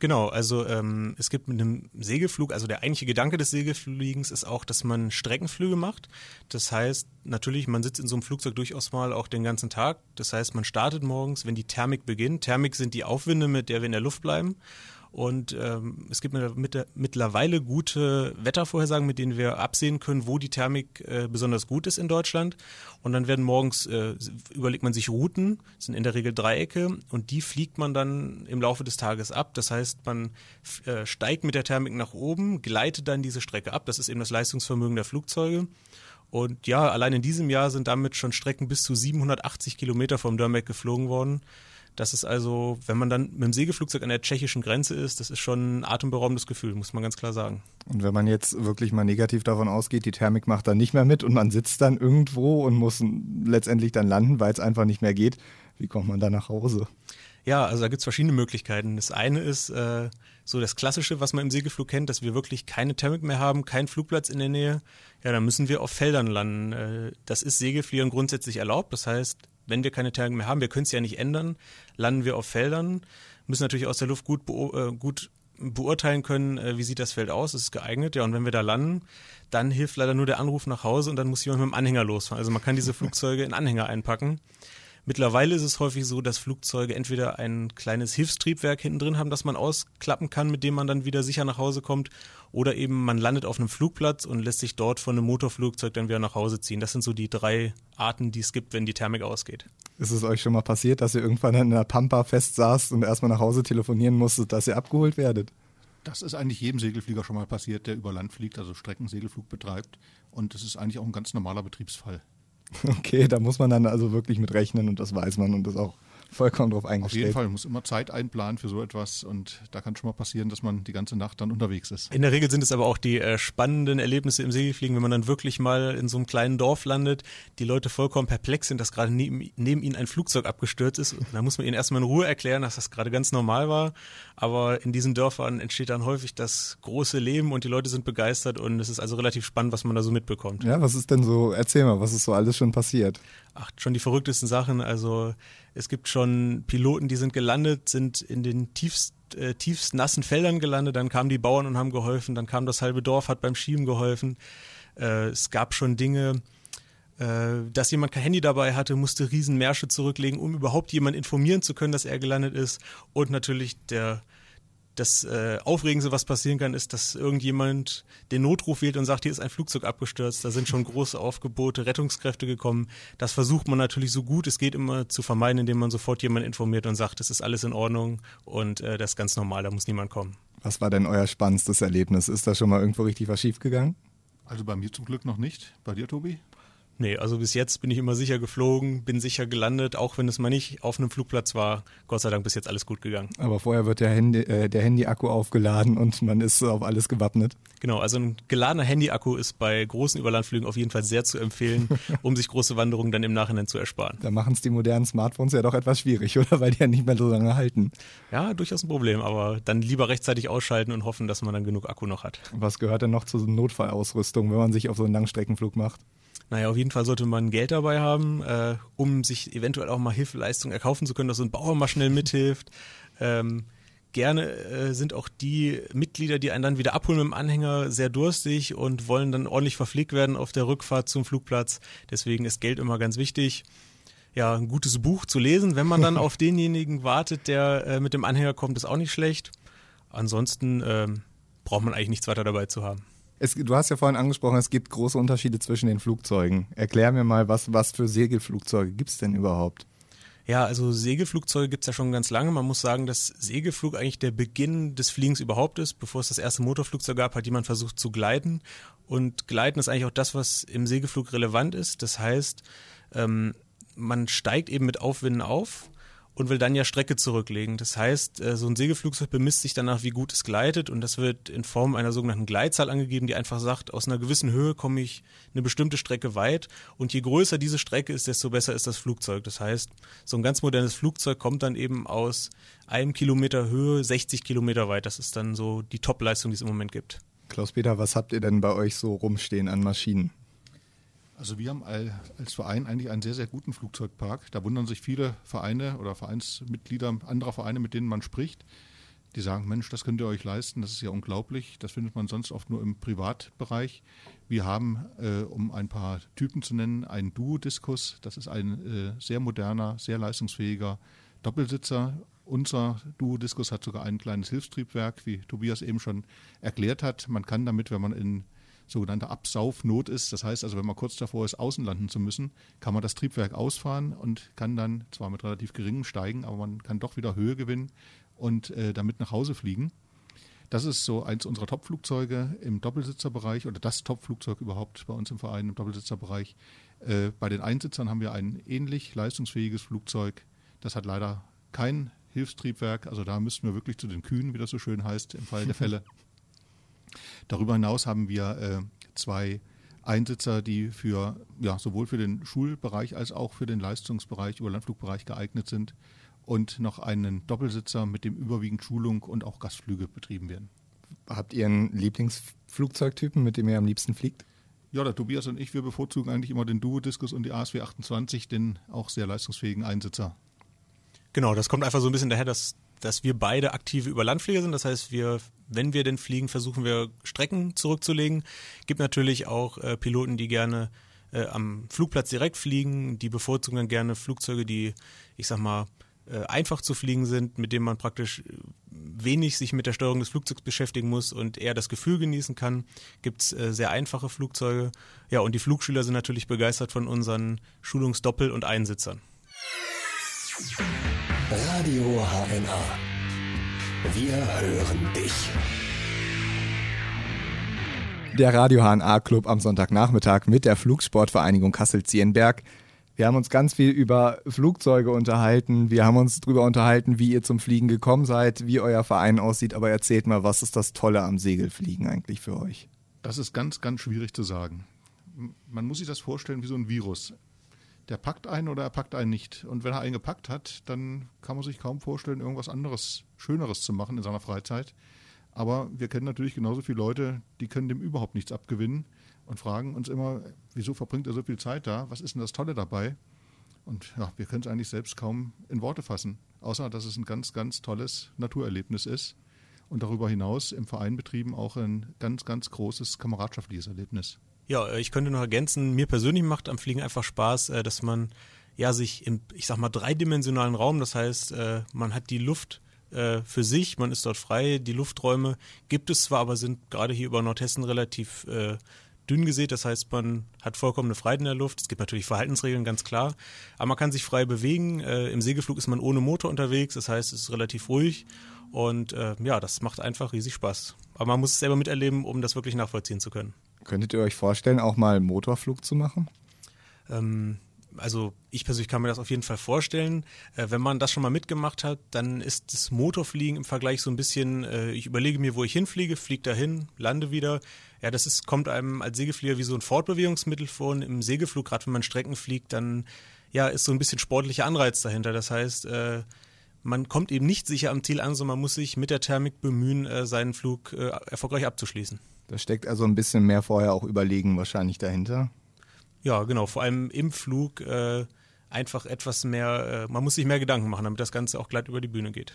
Genau, also ähm, es gibt mit einem Segelflug, also der eigentliche Gedanke des Segelfliegens ist auch, dass man Streckenflüge macht. Das heißt, natürlich, man sitzt in so einem Flugzeug durchaus mal auch den ganzen Tag. Das heißt, man startet morgens, wenn die Thermik beginnt. Thermik sind die Aufwinde, mit der wir in der Luft bleiben. Und ähm, es gibt mit, mit, mittlerweile gute Wettervorhersagen, mit denen wir absehen können, wo die Thermik äh, besonders gut ist in Deutschland. Und dann werden morgens, äh, überlegt man sich Routen, sind in der Regel Dreiecke, und die fliegt man dann im Laufe des Tages ab. Das heißt, man äh, steigt mit der Thermik nach oben, gleitet dann diese Strecke ab. Das ist eben das Leistungsvermögen der Flugzeuge. Und ja, allein in diesem Jahr sind damit schon Strecken bis zu 780 Kilometer vom Dörmeck geflogen worden. Das ist also, wenn man dann mit dem Segelflugzeug an der tschechischen Grenze ist, das ist schon ein atemberaubendes Gefühl, muss man ganz klar sagen. Und wenn man jetzt wirklich mal negativ davon ausgeht, die Thermik macht dann nicht mehr mit und man sitzt dann irgendwo und muss letztendlich dann landen, weil es einfach nicht mehr geht, wie kommt man da nach Hause? Ja, also da gibt es verschiedene Möglichkeiten. Das eine ist äh, so das Klassische, was man im Segelflug kennt, dass wir wirklich keine Thermik mehr haben, keinen Flugplatz in der Nähe. Ja, dann müssen wir auf Feldern landen. Äh, das ist Segelfliegen grundsätzlich erlaubt. Das heißt, wenn wir keine Thermik mehr haben, wir können es ja nicht ändern, landen wir auf Feldern, müssen natürlich aus der Luft gut, äh, gut beurteilen können, äh, wie sieht das Feld aus, ist es geeignet, ja, und wenn wir da landen, dann hilft leider nur der Anruf nach Hause und dann muss jemand mit dem Anhänger losfahren. Also man kann diese Flugzeuge in Anhänger einpacken. Mittlerweile ist es häufig so, dass Flugzeuge entweder ein kleines Hilfstriebwerk hinten drin haben, das man ausklappen kann, mit dem man dann wieder sicher nach Hause kommt, oder eben man landet auf einem Flugplatz und lässt sich dort von einem Motorflugzeug dann wieder nach Hause ziehen. Das sind so die drei Arten, die es gibt, wenn die Thermik ausgeht. Ist es euch schon mal passiert, dass ihr irgendwann in der Pampa festsaßt und erstmal nach Hause telefonieren musstet, dass ihr abgeholt werdet? Das ist eigentlich jedem Segelflieger schon mal passiert, der über Land fliegt, also Streckensegelflug betreibt. Und das ist eigentlich auch ein ganz normaler Betriebsfall. Okay, da muss man dann also wirklich mit rechnen und das weiß man und das auch vollkommen drauf eingestellt. Auf jeden Fall, man muss immer Zeit einplanen für so etwas und da kann schon mal passieren, dass man die ganze Nacht dann unterwegs ist. In der Regel sind es aber auch die äh, spannenden Erlebnisse im Segelfliegen, wenn man dann wirklich mal in so einem kleinen Dorf landet, die Leute vollkommen perplex sind, dass gerade neben, neben ihnen ein Flugzeug abgestürzt ist. Da muss man ihnen erstmal in Ruhe erklären, dass das gerade ganz normal war. Aber in diesen Dörfern entsteht dann häufig das große Leben und die Leute sind begeistert und es ist also relativ spannend, was man da so mitbekommt. Ja, was ist denn so, erzähl mal, was ist so alles schon passiert? Ach, schon die verrücktesten Sachen. Also es gibt schon Piloten, die sind gelandet, sind in den tiefst, äh, tiefst nassen Feldern gelandet, dann kamen die Bauern und haben geholfen, dann kam das halbe Dorf, hat beim Schieben geholfen. Äh, es gab schon Dinge, äh, dass jemand kein Handy dabei hatte, musste Riesenmärsche zurücklegen, um überhaupt jemand informieren zu können, dass er gelandet ist. Und natürlich der das äh, Aufregendste, was passieren kann, ist, dass irgendjemand den Notruf wählt und sagt, hier ist ein Flugzeug abgestürzt, da sind schon große Aufgebote, Rettungskräfte gekommen. Das versucht man natürlich so gut es geht immer zu vermeiden, indem man sofort jemanden informiert und sagt, es ist alles in Ordnung und äh, das ist ganz normal, da muss niemand kommen. Was war denn euer spannendstes Erlebnis? Ist da schon mal irgendwo richtig was schiefgegangen? Also bei mir zum Glück noch nicht. Bei dir, Tobi? Nee, also bis jetzt bin ich immer sicher geflogen, bin sicher gelandet, auch wenn es mal nicht auf einem Flugplatz war. Gott sei Dank bis jetzt alles gut gegangen. Aber vorher wird der Handy, äh, der Handy-Akku aufgeladen und man ist auf alles gewappnet. Genau, also ein geladener Handy-Akku ist bei großen Überlandflügen auf jeden Fall sehr zu empfehlen, um sich große Wanderungen dann im Nachhinein zu ersparen. Da machen es die modernen Smartphones ja doch etwas schwierig, oder? Weil die ja nicht mehr so lange halten. Ja, durchaus ein Problem, aber dann lieber rechtzeitig ausschalten und hoffen, dass man dann genug Akku noch hat. Was gehört denn noch zur Notfallausrüstung, wenn man sich auf so einen Langstreckenflug macht? Naja, auf jeden Fall sollte man Geld dabei haben, äh, um sich eventuell auch mal Hilfeleistung erkaufen zu können, dass so ein Bauer mal schnell mithilft. Ähm, gerne äh, sind auch die Mitglieder, die einen dann wieder abholen mit dem Anhänger, sehr durstig und wollen dann ordentlich verpflegt werden auf der Rückfahrt zum Flugplatz. Deswegen ist Geld immer ganz wichtig. Ja, ein gutes Buch zu lesen, wenn man dann auf denjenigen wartet, der äh, mit dem Anhänger kommt, ist auch nicht schlecht. Ansonsten ähm, braucht man eigentlich nichts weiter dabei zu haben. Es, du hast ja vorhin angesprochen, es gibt große Unterschiede zwischen den Flugzeugen. Erklär mir mal, was, was für Segelflugzeuge gibt es denn überhaupt? Ja, also Segelflugzeuge gibt es ja schon ganz lange. Man muss sagen, dass Segelflug eigentlich der Beginn des Fliegens überhaupt ist. Bevor es das erste Motorflugzeug gab, hat jemand versucht zu gleiten. Und Gleiten ist eigentlich auch das, was im Segelflug relevant ist. Das heißt, ähm, man steigt eben mit Aufwinden auf und will dann ja Strecke zurücklegen. Das heißt, äh, so ein Segelflugzeug bemisst sich danach, wie gut es gleitet und das wird in Form einer sogenannten Gleitzahl angegeben, die einfach sagt, aus einer gewissen Höhe komme ich eine bestimmte Strecke weit und je größer diese Strecke ist, desto besser ist das Flugzeug. Das heißt, so ein ganz modernes Flugzeug kommt dann eben aus einem Kilometer Höhe 60 Kilometer weit. Das ist dann so die Top-Leistung, die es im Moment gibt. Klaus-Peter, was habt ihr denn bei euch so rumstehen an Maschinen? Also wir haben als Verein eigentlich einen sehr, sehr guten Flugzeugpark. Da wundern sich viele Vereine oder Vereinsmitglieder anderer Vereine, mit denen man spricht. Die sagen, Mensch, das könnt ihr euch leisten, das ist ja unglaublich. Das findet man sonst oft nur im Privatbereich. Wir haben, äh, um ein paar Typen zu nennen, einen Duo-Diskus. Das ist ein äh, sehr moderner, sehr leistungsfähiger Doppelsitzer. Unser Duo-Diskus hat sogar ein kleines Hilfstriebwerk, wie Tobias eben schon erklärt hat. Man kann damit, wenn man in sogenannte Absaufnot ist. Das heißt also, wenn man kurz davor ist, außen landen zu müssen, kann man das Triebwerk ausfahren und kann dann zwar mit relativ geringem Steigen, aber man kann doch wieder Höhe gewinnen und äh, damit nach Hause fliegen. Das ist so eins unserer Top-Flugzeuge im Doppelsitzerbereich oder das Top-Flugzeug überhaupt bei uns im Verein im Doppelsitzerbereich. Äh, bei den Einsitzern haben wir ein ähnlich leistungsfähiges Flugzeug. Das hat leider kein Hilfstriebwerk. Also da müssten wir wirklich zu den Kühen, wie das so schön heißt, im Fall der Fälle. Darüber hinaus haben wir äh, zwei Einsitzer, die für ja, sowohl für den Schulbereich als auch für den Leistungsbereich, über Landflugbereich geeignet sind und noch einen Doppelsitzer, mit dem überwiegend Schulung und auch Gastflüge betrieben werden. Habt ihr einen Lieblingsflugzeugtypen, mit dem ihr am liebsten fliegt? Ja, der Tobias und ich, wir bevorzugen eigentlich immer den Duo-Diskus und die ASW 28, den auch sehr leistungsfähigen Einsitzer. Genau, das kommt einfach so ein bisschen daher, dass dass wir beide aktive Überlandflieger sind. Das heißt, wir, wenn wir denn fliegen, versuchen wir Strecken zurückzulegen. Gibt natürlich auch äh, Piloten, die gerne äh, am Flugplatz direkt fliegen. Die bevorzugen dann gerne Flugzeuge, die, ich sag mal, äh, einfach zu fliegen sind, mit denen man praktisch äh, wenig sich mit der Steuerung des Flugzeugs beschäftigen muss und eher das Gefühl genießen kann. Gibt es äh, sehr einfache Flugzeuge. Ja, und die Flugschüler sind natürlich begeistert von unseren Schulungsdoppel- und Einsitzern. Radio HNA. Wir hören dich. Der Radio HNA Club am Sonntagnachmittag mit der Flugsportvereinigung Kassel-Zienberg. Wir haben uns ganz viel über Flugzeuge unterhalten. Wir haben uns darüber unterhalten, wie ihr zum Fliegen gekommen seid, wie euer Verein aussieht. Aber erzählt mal, was ist das Tolle am Segelfliegen eigentlich für euch? Das ist ganz, ganz schwierig zu sagen. Man muss sich das vorstellen wie so ein Virus der packt einen oder er packt einen nicht. Und wenn er einen gepackt hat, dann kann man sich kaum vorstellen, irgendwas anderes, Schöneres zu machen in seiner Freizeit. Aber wir kennen natürlich genauso viele Leute, die können dem überhaupt nichts abgewinnen und fragen uns immer, wieso verbringt er so viel Zeit da? Was ist denn das Tolle dabei? Und ja, wir können es eigentlich selbst kaum in Worte fassen, außer dass es ein ganz, ganz tolles Naturerlebnis ist und darüber hinaus im Verein betrieben auch ein ganz, ganz großes kameradschaftliches Erlebnis. Ja, äh, ich könnte noch ergänzen, mir persönlich macht am Fliegen einfach Spaß, äh, dass man ja sich im, ich sag mal, dreidimensionalen Raum, das heißt, äh, man hat die Luft für sich, man ist dort frei, die Lufträume gibt es zwar, aber sind gerade hier über Nordhessen relativ dünn gesät, das heißt, man hat vollkommene Freiheit in der Luft. Es gibt natürlich Verhaltensregeln, ganz klar, aber man kann sich frei bewegen. Im Segelflug ist man ohne Motor unterwegs, das heißt, es ist relativ ruhig und ja, das macht einfach riesig Spaß. Aber man muss es selber miterleben, um das wirklich nachvollziehen zu können. Könntet ihr euch vorstellen, auch mal Motorflug zu machen? Ähm, also ich persönlich kann mir das auf jeden Fall vorstellen. Äh, wenn man das schon mal mitgemacht hat, dann ist das Motorfliegen im Vergleich so ein bisschen, äh, ich überlege mir, wo ich hinfliege, fliege dahin, lande wieder. Ja, das ist, kommt einem als Segelflieger wie so ein Fortbewegungsmittel vor. Und im Segelflug, gerade wenn man Strecken fliegt, dann ja, ist so ein bisschen sportlicher Anreiz dahinter. Das heißt, äh, man kommt eben nicht sicher am Ziel an, sondern man muss sich mit der Thermik bemühen, äh, seinen Flug äh, erfolgreich abzuschließen. Da steckt also ein bisschen mehr vorher auch Überlegen wahrscheinlich dahinter. Ja, genau. Vor allem im Flug äh, einfach etwas mehr, äh, man muss sich mehr Gedanken machen, damit das Ganze auch glatt über die Bühne geht.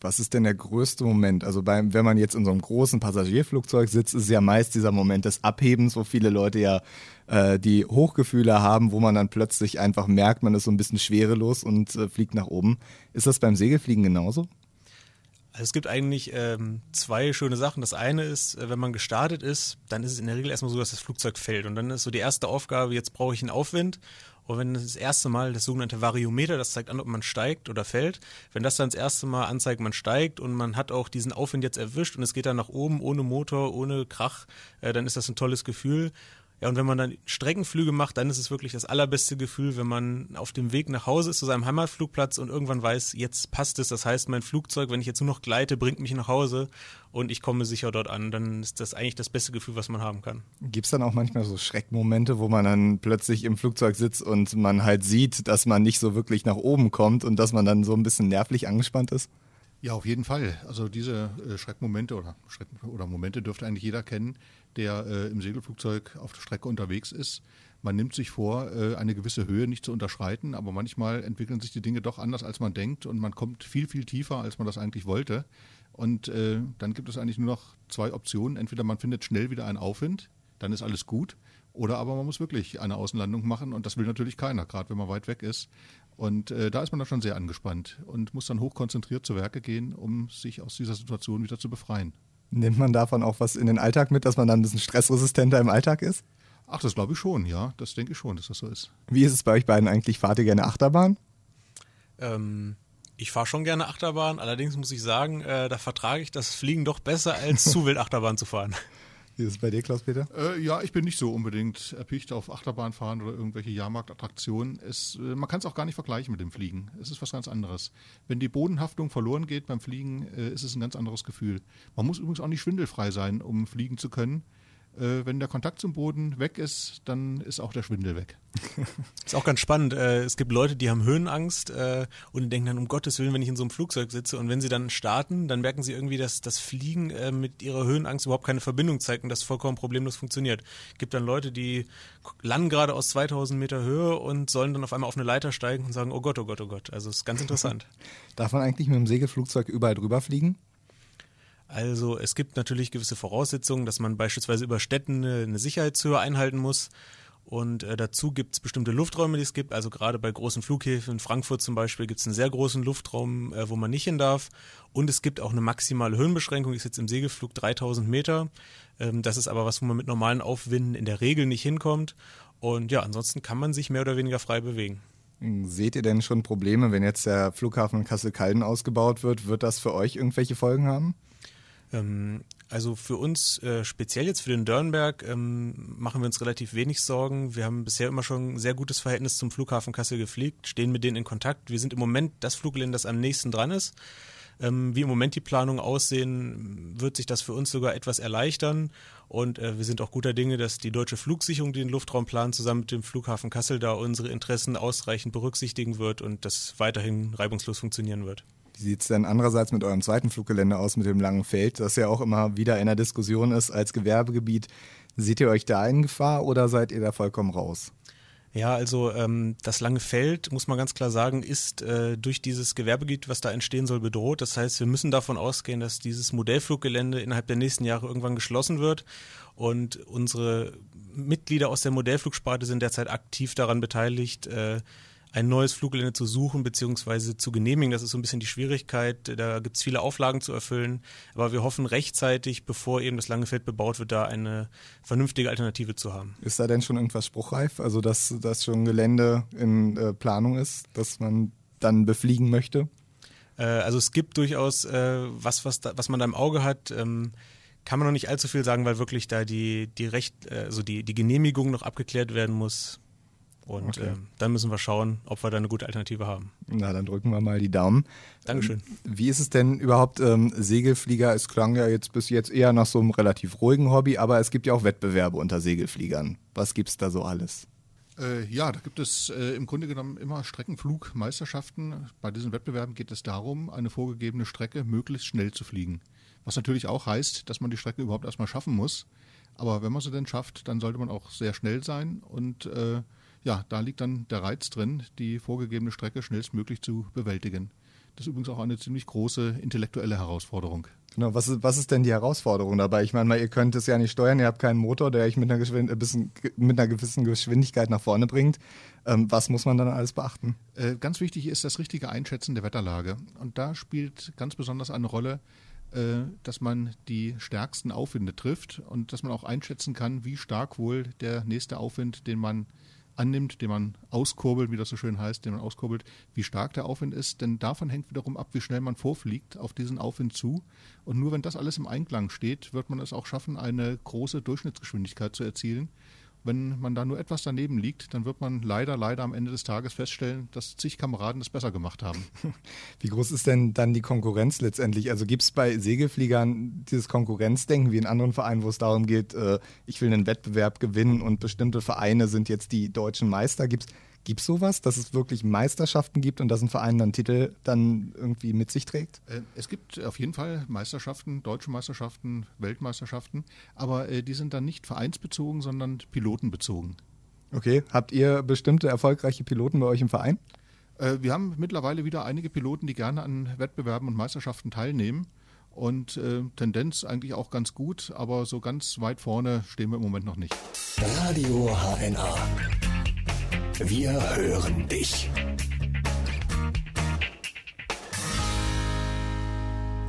Was ist denn der größte Moment? Also beim, wenn man jetzt in so einem großen Passagierflugzeug sitzt, ist ja meist dieser Moment des Abhebens, wo viele Leute ja äh, die Hochgefühle haben, wo man dann plötzlich einfach merkt, man ist so ein bisschen schwerelos und äh, fliegt nach oben. Ist das beim Segelfliegen genauso? Also es gibt eigentlich ähm, zwei schöne Sachen. Das eine ist, äh, wenn man gestartet ist, dann ist es in der Regel erstmal so, dass das Flugzeug fällt. Und dann ist so die erste Aufgabe, jetzt brauche ich einen Aufwind. Und wenn das erste Mal das sogenannte Variometer, das zeigt an, ob man steigt oder fällt, wenn das dann das erste Mal anzeigt, man steigt und man hat auch diesen Aufwind jetzt erwischt und es geht dann nach oben ohne Motor, ohne Krach, äh, dann ist das ein tolles Gefühl. Ja, und wenn man dann Streckenflüge macht, dann ist es wirklich das allerbeste Gefühl, wenn man auf dem Weg nach Hause ist zu seinem Heimatflugplatz und irgendwann weiß, jetzt passt es. Das heißt, mein Flugzeug, wenn ich jetzt nur noch gleite, bringt mich nach Hause und ich komme sicher dort an. Dann ist das eigentlich das beste Gefühl, was man haben kann. Gibt es dann auch manchmal so Schreckmomente, wo man dann plötzlich im Flugzeug sitzt und man halt sieht, dass man nicht so wirklich nach oben kommt und dass man dann so ein bisschen nervlich angespannt ist? Ja, auf jeden Fall. Also diese äh, Schreckmomente oder, Schreck oder Momente dürfte eigentlich jeder kennen, der äh, im Segelflugzeug auf der Strecke unterwegs ist. Man nimmt sich vor, äh, eine gewisse Höhe nicht zu unterschreiten, aber manchmal entwickeln sich die Dinge doch anders, als man denkt und man kommt viel, viel tiefer, als man das eigentlich wollte. Und äh, dann gibt es eigentlich nur noch zwei Optionen. Entweder man findet schnell wieder einen Aufwind, dann ist alles gut. Oder aber man muss wirklich eine Außenlandung machen und das will natürlich keiner, gerade wenn man weit weg ist. Und äh, da ist man dann schon sehr angespannt und muss dann hochkonzentriert zu Werke gehen, um sich aus dieser Situation wieder zu befreien. Nimmt man davon auch was in den Alltag mit, dass man dann ein bisschen stressresistenter im Alltag ist? Ach, das glaube ich schon, ja. Das denke ich schon, dass das so ist. Wie ist es bei euch beiden eigentlich? Fahrt ihr gerne Achterbahn? Ähm, ich fahre schon gerne Achterbahn, allerdings muss ich sagen, äh, da vertrage ich das Fliegen doch besser, als zu wild Achterbahn zu fahren. Wie ist es bei dir, Klaus-Peter? Äh, ja, ich bin nicht so unbedingt erpicht auf Achterbahn fahren oder irgendwelche Jahrmarktattraktionen. Es, äh, man kann es auch gar nicht vergleichen mit dem Fliegen. Es ist was ganz anderes. Wenn die Bodenhaftung verloren geht beim Fliegen, äh, ist es ein ganz anderes Gefühl. Man muss übrigens auch nicht schwindelfrei sein, um fliegen zu können. Äh, wenn der Kontakt zum Boden weg ist, dann ist auch der Schwindel weg. ist auch ganz spannend. Äh, es gibt Leute, die haben Höhenangst äh, und denken dann, um Gottes Willen, wenn ich in so einem Flugzeug sitze und wenn sie dann starten, dann merken sie irgendwie, dass das Fliegen äh, mit ihrer Höhenangst überhaupt keine Verbindung zeigt und das vollkommen problemlos funktioniert. Es gibt dann Leute, die landen gerade aus 2000 Meter Höhe und sollen dann auf einmal auf eine Leiter steigen und sagen, oh Gott, oh Gott, oh Gott. Also es ist ganz interessant. Darf man eigentlich mit dem Segelflugzeug überall drüber fliegen? Also es gibt natürlich gewisse Voraussetzungen, dass man beispielsweise über Städten eine Sicherheitshöhe einhalten muss. Und äh, dazu gibt es bestimmte Lufträume, die es gibt. Also gerade bei großen Flughäfen, in Frankfurt zum Beispiel, gibt es einen sehr großen Luftraum, äh, wo man nicht hin darf. Und es gibt auch eine maximale Höhenbeschränkung, ist jetzt im Segelflug 3000 Meter. Ähm, das ist aber was, wo man mit normalen Aufwinden in der Regel nicht hinkommt. Und ja, ansonsten kann man sich mehr oder weniger frei bewegen. Seht ihr denn schon Probleme, wenn jetzt der Flughafen Kassel-Calden ausgebaut wird? Wird das für euch irgendwelche Folgen haben? Ähm, also für uns, äh, speziell jetzt für den Dörnberg, ähm, machen wir uns relativ wenig Sorgen. Wir haben bisher immer schon ein sehr gutes Verhältnis zum Flughafen Kassel gepflegt, stehen mit denen in Kontakt. Wir sind im Moment das Fluggelände, das am nächsten dran ist. Ähm, wie im Moment die Planungen aussehen, wird sich das für uns sogar etwas erleichtern. Und äh, wir sind auch guter Dinge, dass die deutsche Flugsicherung, die den Luftraum plant, zusammen mit dem Flughafen Kassel da unsere Interessen ausreichend berücksichtigen wird und das weiterhin reibungslos funktionieren wird. Wie sieht es denn andererseits mit eurem zweiten Fluggelände aus, mit dem langen Feld, das ja auch immer wieder in der Diskussion ist als Gewerbegebiet? Seht ihr euch da in Gefahr oder seid ihr da vollkommen raus? Ja, also ähm, das lange Feld, muss man ganz klar sagen, ist äh, durch dieses Gewerbegebiet, was da entstehen soll, bedroht. Das heißt, wir müssen davon ausgehen, dass dieses Modellfluggelände innerhalb der nächsten Jahre irgendwann geschlossen wird. Und unsere Mitglieder aus der Modellflugsparte sind derzeit aktiv daran beteiligt, äh, ein neues Fluggelände zu suchen bzw. zu genehmigen. Das ist so ein bisschen die Schwierigkeit. Da gibt es viele Auflagen zu erfüllen. Aber wir hoffen rechtzeitig, bevor eben das lange Feld bebaut wird, da eine vernünftige Alternative zu haben. Ist da denn schon irgendwas spruchreif? Also dass das schon Gelände in äh, Planung ist, dass man dann befliegen möchte? Äh, also es gibt durchaus äh, was, was, da, was man da im Auge hat. Ähm, kann man noch nicht allzu viel sagen, weil wirklich da die, die Recht, also die, die Genehmigung noch abgeklärt werden muss. Und okay. äh, dann müssen wir schauen, ob wir da eine gute Alternative haben. Na, dann drücken wir mal die Daumen. Dankeschön. Ähm, wie ist es denn überhaupt? Ähm, Segelflieger, es klang ja jetzt bis jetzt eher nach so einem relativ ruhigen Hobby, aber es gibt ja auch Wettbewerbe unter Segelfliegern. Was gibt es da so alles? Äh, ja, da gibt es äh, im Grunde genommen immer Streckenflugmeisterschaften. Bei diesen Wettbewerben geht es darum, eine vorgegebene Strecke möglichst schnell zu fliegen. Was natürlich auch heißt, dass man die Strecke überhaupt erstmal schaffen muss. Aber wenn man sie denn schafft, dann sollte man auch sehr schnell sein und äh, ja, da liegt dann der Reiz drin, die vorgegebene Strecke schnellstmöglich zu bewältigen. Das ist übrigens auch eine ziemlich große intellektuelle Herausforderung. Genau, was ist, was ist denn die Herausforderung dabei? Ich meine mal, ihr könnt es ja nicht steuern, ihr habt keinen Motor, der euch mit einer, äh, bisschen, mit einer gewissen Geschwindigkeit nach vorne bringt. Ähm, was muss man dann alles beachten? Äh, ganz wichtig ist das richtige Einschätzen der Wetterlage. Und da spielt ganz besonders eine Rolle, äh, dass man die stärksten Aufwinde trifft und dass man auch einschätzen kann, wie stark wohl der nächste Aufwind, den man annimmt, den man auskurbelt, wie das so schön heißt, den man auskurbelt, wie stark der Aufwind ist, denn davon hängt wiederum ab, wie schnell man vorfliegt auf diesen Aufwind zu. Und nur wenn das alles im Einklang steht, wird man es auch schaffen, eine große Durchschnittsgeschwindigkeit zu erzielen. Wenn man da nur etwas daneben liegt, dann wird man leider, leider am Ende des Tages feststellen, dass zig Kameraden es besser gemacht haben. Wie groß ist denn dann die Konkurrenz letztendlich? Also gibt es bei Segelfliegern dieses Konkurrenzdenken wie in anderen Vereinen, wo es darum geht, äh, ich will einen Wettbewerb gewinnen und bestimmte Vereine sind jetzt die deutschen Meister? Gibt Gibt es sowas, dass es wirklich Meisterschaften gibt und dass ein Verein dann Titel dann irgendwie mit sich trägt? Äh, es gibt auf jeden Fall Meisterschaften, deutsche Meisterschaften, Weltmeisterschaften, aber äh, die sind dann nicht vereinsbezogen, sondern pilotenbezogen. Okay, habt ihr bestimmte erfolgreiche Piloten bei euch im Verein? Äh, wir haben mittlerweile wieder einige Piloten, die gerne an Wettbewerben und Meisterschaften teilnehmen. Und äh, Tendenz eigentlich auch ganz gut, aber so ganz weit vorne stehen wir im Moment noch nicht. Radio HNA. Wir hören dich.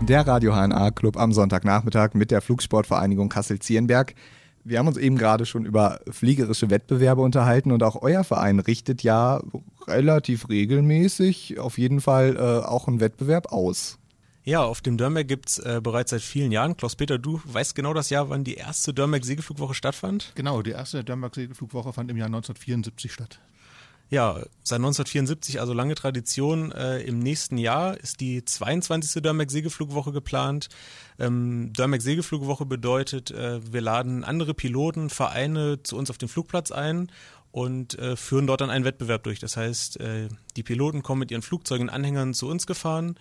Der Radio HNA Club am Sonntagnachmittag mit der Flugsportvereinigung Kassel-Zierenberg. Wir haben uns eben gerade schon über fliegerische Wettbewerbe unterhalten und auch euer Verein richtet ja relativ regelmäßig auf jeden Fall äh, auch einen Wettbewerb aus. Ja, auf dem Dörnberg gibt es äh, bereits seit vielen Jahren. Klaus-Peter, du weißt genau das Jahr, wann die erste Dörnberg-Segelflugwoche stattfand? Genau, die erste Dörnberg-Segelflugwoche fand im Jahr 1974 statt. Ja, seit 1974, also lange Tradition. Äh, Im nächsten Jahr ist die 22. Dörnberg Segelflugwoche geplant. Ähm, Dörnberg Segelflugwoche bedeutet, äh, wir laden andere Piloten, Vereine zu uns auf den Flugplatz ein und äh, führen dort dann einen Wettbewerb durch. Das heißt, äh, die Piloten kommen mit ihren Flugzeugen, Anhängern zu uns gefahren.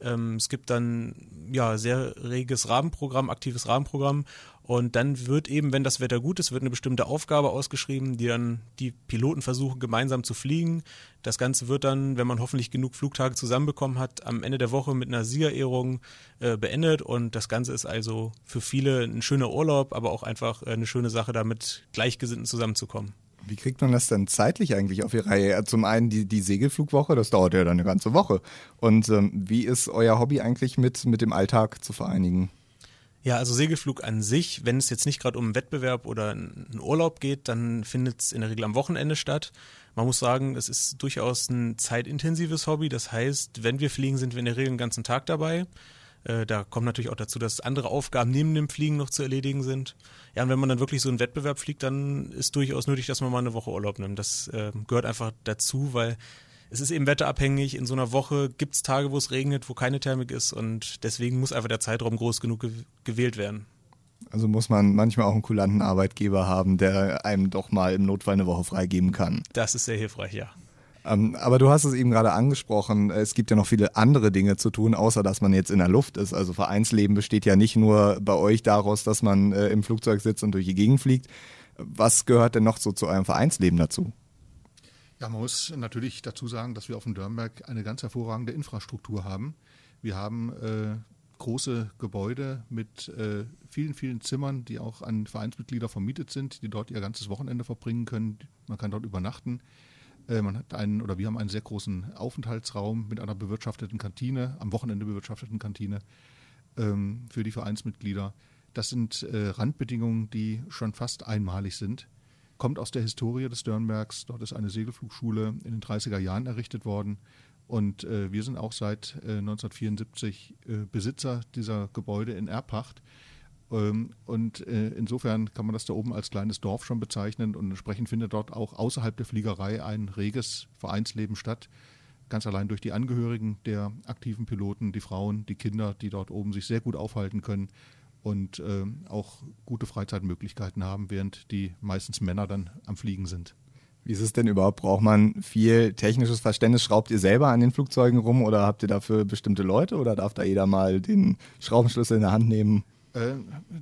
Ähm, es gibt dann ja sehr reges Rahmenprogramm, aktives Rahmenprogramm und dann wird eben, wenn das Wetter gut ist, wird eine bestimmte Aufgabe ausgeschrieben, die dann die Piloten versuchen gemeinsam zu fliegen. Das Ganze wird dann, wenn man hoffentlich genug Flugtage zusammenbekommen hat, am Ende der Woche mit einer Siegerehrung äh, beendet. Und das Ganze ist also für viele ein schöner Urlaub, aber auch einfach äh, eine schöne Sache, damit Gleichgesinnten zusammenzukommen. Wie kriegt man das denn zeitlich eigentlich auf die Reihe? Zum einen die, die Segelflugwoche, das dauert ja dann eine ganze Woche. Und ähm, wie ist euer Hobby eigentlich mit, mit dem Alltag zu vereinigen? Ja, also Segelflug an sich, wenn es jetzt nicht gerade um einen Wettbewerb oder einen Urlaub geht, dann findet es in der Regel am Wochenende statt. Man muss sagen, es ist durchaus ein zeitintensives Hobby. Das heißt, wenn wir fliegen, sind wir in der Regel den ganzen Tag dabei. Äh, da kommt natürlich auch dazu, dass andere Aufgaben neben dem Fliegen noch zu erledigen sind. Ja, und wenn man dann wirklich so einen Wettbewerb fliegt, dann ist durchaus nötig, dass man mal eine Woche Urlaub nimmt. Das äh, gehört einfach dazu, weil es ist eben wetterabhängig. In so einer Woche gibt es Tage, wo es regnet, wo keine Thermik ist und deswegen muss einfach der Zeitraum groß genug ge gewählt werden. Also muss man manchmal auch einen kulanten Arbeitgeber haben, der einem doch mal im Notfall eine Woche freigeben kann. Das ist sehr hilfreich, ja. Ähm, aber du hast es eben gerade angesprochen, es gibt ja noch viele andere Dinge zu tun, außer dass man jetzt in der Luft ist. Also Vereinsleben besteht ja nicht nur bei euch daraus, dass man äh, im Flugzeug sitzt und durch die Gegend fliegt. Was gehört denn noch so zu eurem Vereinsleben dazu? Ja, man muss natürlich dazu sagen, dass wir auf dem Dörnberg eine ganz hervorragende Infrastruktur haben. Wir haben äh, große Gebäude mit äh, vielen, vielen Zimmern, die auch an Vereinsmitglieder vermietet sind, die dort ihr ganzes Wochenende verbringen können. Man kann dort übernachten. Äh, man hat einen, oder wir haben einen sehr großen Aufenthaltsraum mit einer bewirtschafteten Kantine, am Wochenende bewirtschafteten Kantine ähm, für die Vereinsmitglieder. Das sind äh, Randbedingungen, die schon fast einmalig sind kommt aus der Historie des Dörnbergs. Dort ist eine Segelflugschule in den 30er Jahren errichtet worden. Und äh, wir sind auch seit äh, 1974 äh, Besitzer dieser Gebäude in Erpacht. Ähm, und äh, insofern kann man das da oben als kleines Dorf schon bezeichnen. Und entsprechend findet dort auch außerhalb der Fliegerei ein reges Vereinsleben statt. Ganz allein durch die Angehörigen der aktiven Piloten, die Frauen, die Kinder, die dort oben sich sehr gut aufhalten können und äh, auch gute Freizeitmöglichkeiten haben, während die meistens Männer dann am Fliegen sind. Wie ist es denn überhaupt? Braucht man viel technisches Verständnis? Schraubt ihr selber an den Flugzeugen rum oder habt ihr dafür bestimmte Leute oder darf da jeder mal den Schraubenschlüssel in der Hand nehmen? Äh,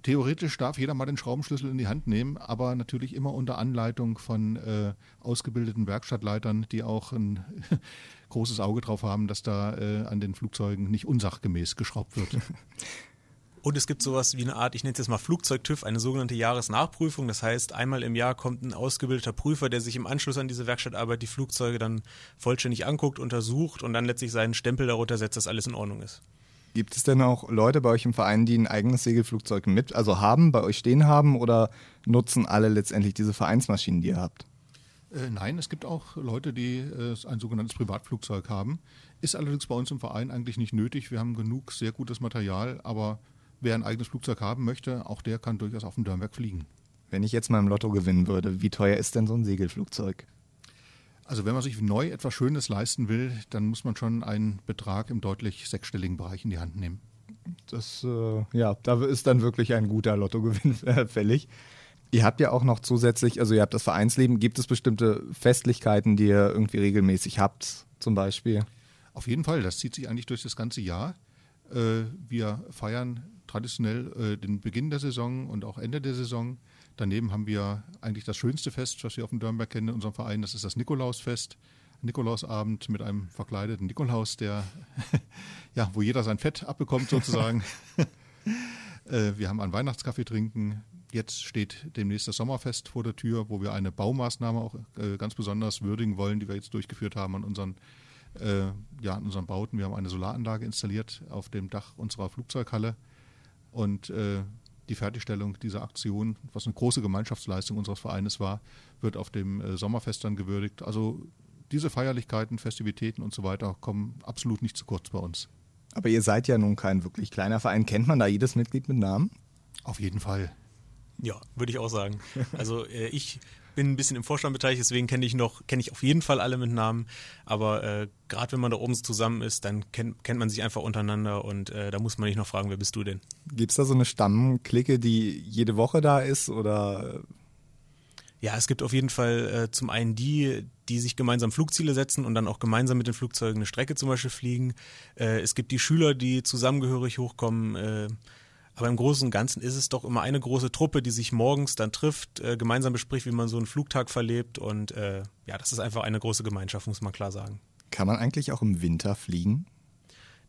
theoretisch darf jeder mal den Schraubenschlüssel in die Hand nehmen, aber natürlich immer unter Anleitung von äh, ausgebildeten Werkstattleitern, die auch ein großes Auge drauf haben, dass da äh, an den Flugzeugen nicht unsachgemäß geschraubt wird. Und es gibt sowas wie eine Art, ich nenne es jetzt mal Flugzeugtüv, eine sogenannte Jahresnachprüfung. Das heißt, einmal im Jahr kommt ein ausgebildeter Prüfer, der sich im Anschluss an diese Werkstattarbeit die Flugzeuge dann vollständig anguckt, untersucht und dann letztlich seinen Stempel darunter setzt, dass alles in Ordnung ist. Gibt es denn auch Leute bei euch im Verein, die ein eigenes Segelflugzeug mit, also haben, bei euch stehen haben oder nutzen alle letztendlich diese Vereinsmaschinen, die ihr habt? Äh, nein, es gibt auch Leute, die äh, ein sogenanntes Privatflugzeug haben. Ist allerdings bei uns im Verein eigentlich nicht nötig. Wir haben genug sehr gutes Material, aber wer ein eigenes Flugzeug haben möchte, auch der kann durchaus auf dem Dörnberg fliegen. Wenn ich jetzt mal im Lotto gewinnen würde, wie teuer ist denn so ein Segelflugzeug? Also wenn man sich neu etwas Schönes leisten will, dann muss man schon einen Betrag im deutlich sechsstelligen Bereich in die Hand nehmen. Das, äh, ja, da ist dann wirklich ein guter Lottogewinn fällig. Ihr habt ja auch noch zusätzlich, also ihr habt das Vereinsleben, gibt es bestimmte Festlichkeiten, die ihr irgendwie regelmäßig habt, zum Beispiel? Auf jeden Fall, das zieht sich eigentlich durch das ganze Jahr. Äh, wir feiern traditionell äh, den Beginn der Saison und auch Ende der Saison. Daneben haben wir eigentlich das schönste Fest, was wir auf dem Dörnberg kennen in unserem Verein, das ist das Nikolausfest. Nikolausabend mit einem verkleideten Nikolaus, der ja, wo jeder sein Fett abbekommt sozusagen. Äh, wir haben einen Weihnachtskaffee trinken. Jetzt steht demnächst das Sommerfest vor der Tür, wo wir eine Baumaßnahme auch äh, ganz besonders würdigen wollen, die wir jetzt durchgeführt haben an unseren, äh, ja, an unseren Bauten. Wir haben eine Solaranlage installiert auf dem Dach unserer Flugzeughalle und äh, die Fertigstellung dieser Aktion, was eine große Gemeinschaftsleistung unseres Vereines war, wird auf dem äh, Sommerfest dann gewürdigt. Also diese Feierlichkeiten, Festivitäten und so weiter kommen absolut nicht zu kurz bei uns. Aber ihr seid ja nun kein wirklich kleiner Verein. Kennt man da jedes Mitglied mit Namen? Auf jeden Fall. Ja, würde ich auch sagen. Also äh, ich bin ein bisschen im Vorstand beteiligt, deswegen kenne ich noch, kenne ich auf jeden Fall alle mit Namen. Aber äh, gerade wenn man da oben zusammen ist, dann kennt, kennt man sich einfach untereinander und äh, da muss man nicht noch fragen, wer bist du denn? Gibt es da so eine Stammklicke, die jede Woche da ist oder ja, es gibt auf jeden Fall äh, zum einen die, die sich gemeinsam Flugziele setzen und dann auch gemeinsam mit den Flugzeugen eine Strecke zum Beispiel fliegen. Äh, es gibt die Schüler, die zusammengehörig hochkommen. Äh, aber im Großen und Ganzen ist es doch immer eine große Truppe, die sich morgens dann trifft, äh, gemeinsam bespricht, wie man so einen Flugtag verlebt. Und äh, ja, das ist einfach eine große Gemeinschaft, muss man klar sagen. Kann man eigentlich auch im Winter fliegen?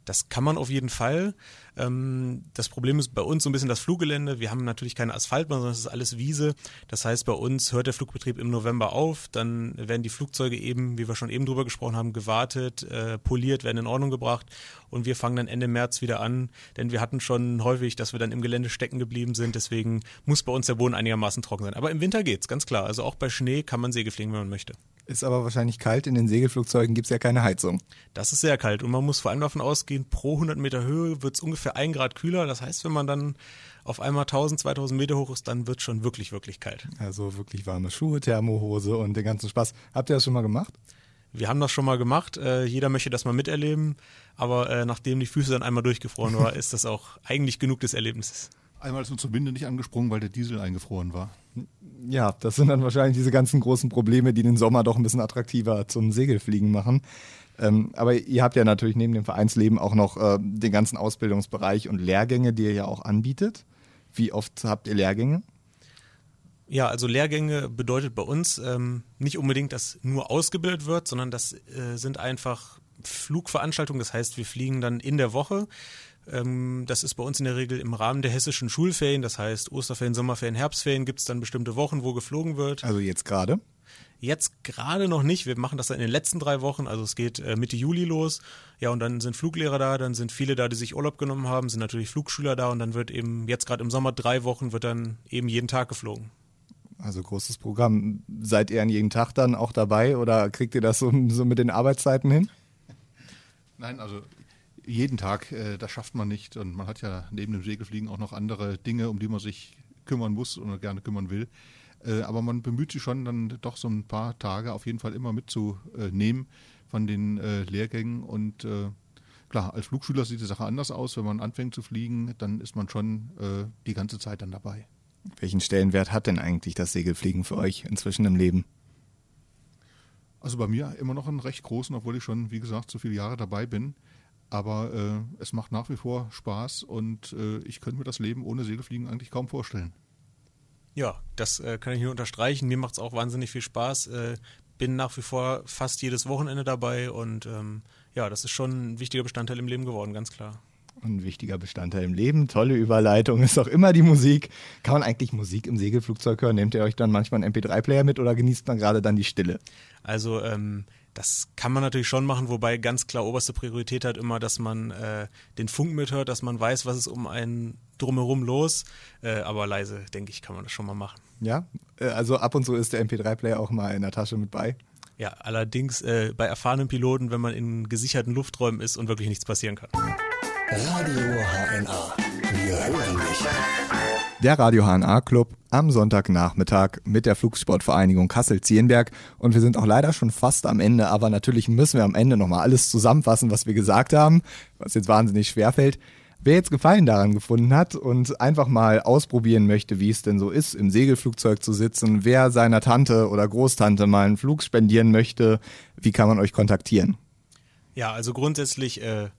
Das kann man auf jeden Fall. Ähm, das Problem ist bei uns so ein bisschen das Fluggelände. Wir haben natürlich keine Asphaltbahn, sondern es ist alles Wiese. Das heißt, bei uns hört der Flugbetrieb im November auf. Dann werden die Flugzeuge eben, wie wir schon eben drüber gesprochen haben, gewartet, äh, poliert, werden in Ordnung gebracht. Und wir fangen dann Ende März wieder an. Denn wir hatten schon häufig, dass wir dann im Gelände stecken geblieben sind. Deswegen muss bei uns der Boden einigermaßen trocken sein. Aber im Winter geht's, ganz klar. Also auch bei Schnee kann man Segel fliegen, wenn man möchte. Ist aber wahrscheinlich kalt. In den Segelflugzeugen gibt es ja keine Heizung. Das ist sehr kalt und man muss vor allem davon ausgehen, pro 100 Meter Höhe wird es ungefähr ein Grad kühler. Das heißt, wenn man dann auf einmal 1000, 2000 Meter hoch ist, dann wird es schon wirklich, wirklich kalt. Also wirklich warme Schuhe, Thermohose und den ganzen Spaß. Habt ihr das schon mal gemacht? Wir haben das schon mal gemacht. Äh, jeder möchte das mal miterleben. Aber äh, nachdem die Füße dann einmal durchgefroren waren, ist das auch eigentlich genug des Erlebnisses. Einmal ist unsere Winde nicht angesprungen, weil der Diesel eingefroren war. Ja, das sind dann wahrscheinlich diese ganzen großen Probleme, die den Sommer doch ein bisschen attraktiver zum Segelfliegen machen. Ähm, aber ihr habt ja natürlich neben dem Vereinsleben auch noch äh, den ganzen Ausbildungsbereich und Lehrgänge, die ihr ja auch anbietet. Wie oft habt ihr Lehrgänge? Ja, also Lehrgänge bedeutet bei uns ähm, nicht unbedingt, dass nur ausgebildet wird, sondern das äh, sind einfach Flugveranstaltungen. Das heißt, wir fliegen dann in der Woche das ist bei uns in der Regel im Rahmen der hessischen Schulferien, das heißt Osterferien, Sommerferien, Herbstferien, gibt es dann bestimmte Wochen, wo geflogen wird. Also jetzt gerade? Jetzt gerade noch nicht. Wir machen das dann in den letzten drei Wochen. Also es geht äh, Mitte Juli los. Ja, und dann sind Fluglehrer da, dann sind viele da, die sich Urlaub genommen haben, sind natürlich Flugschüler da und dann wird eben jetzt gerade im Sommer drei Wochen wird dann eben jeden Tag geflogen. Also großes Programm. Seid ihr an jedem Tag dann auch dabei oder kriegt ihr das so, so mit den Arbeitszeiten hin? Nein, also jeden Tag, äh, das schafft man nicht. Und man hat ja neben dem Segelfliegen auch noch andere Dinge, um die man sich kümmern muss oder gerne kümmern will. Äh, aber man bemüht sich schon dann doch so ein paar Tage auf jeden Fall immer mitzunehmen von den äh, Lehrgängen. Und äh, klar, als Flugschüler sieht die Sache anders aus. Wenn man anfängt zu fliegen, dann ist man schon äh, die ganze Zeit dann dabei. Welchen Stellenwert hat denn eigentlich das Segelfliegen für euch inzwischen im Leben? Also bei mir immer noch einen recht großen, obwohl ich schon, wie gesagt, so viele Jahre dabei bin. Aber äh, es macht nach wie vor Spaß und äh, ich könnte mir das Leben ohne Segelfliegen eigentlich kaum vorstellen. Ja, das äh, kann ich nur unterstreichen. Mir macht es auch wahnsinnig viel Spaß. Äh, bin nach wie vor fast jedes Wochenende dabei und ähm, ja, das ist schon ein wichtiger Bestandteil im Leben geworden, ganz klar. Ein wichtiger Bestandteil im Leben. Tolle Überleitung ist auch immer die Musik. Kann man eigentlich Musik im Segelflugzeug hören? Nehmt ihr euch dann manchmal einen MP3-Player mit oder genießt man gerade dann die Stille? Also ähm, das kann man natürlich schon machen, wobei ganz klar oberste Priorität hat immer, dass man äh, den Funk mithört, dass man weiß, was ist um einen drumherum los. Äh, aber leise, denke ich, kann man das schon mal machen. Ja, äh, also ab und zu ist der MP3-Player auch mal in der Tasche mit bei. Ja, allerdings äh, bei erfahrenen Piloten, wenn man in gesicherten Lufträumen ist und wirklich nichts passieren kann. Radio HNA. Wir hören dich. Der Radio HNA Club am Sonntagnachmittag mit der Flugsportvereinigung Kassel-Zienberg. Und wir sind auch leider schon fast am Ende, aber natürlich müssen wir am Ende nochmal alles zusammenfassen, was wir gesagt haben, was jetzt wahnsinnig schwer fällt. Wer jetzt Gefallen daran gefunden hat und einfach mal ausprobieren möchte, wie es denn so ist, im Segelflugzeug zu sitzen, wer seiner Tante oder Großtante mal einen Flug spendieren möchte, wie kann man euch kontaktieren? Ja, also grundsätzlich äh,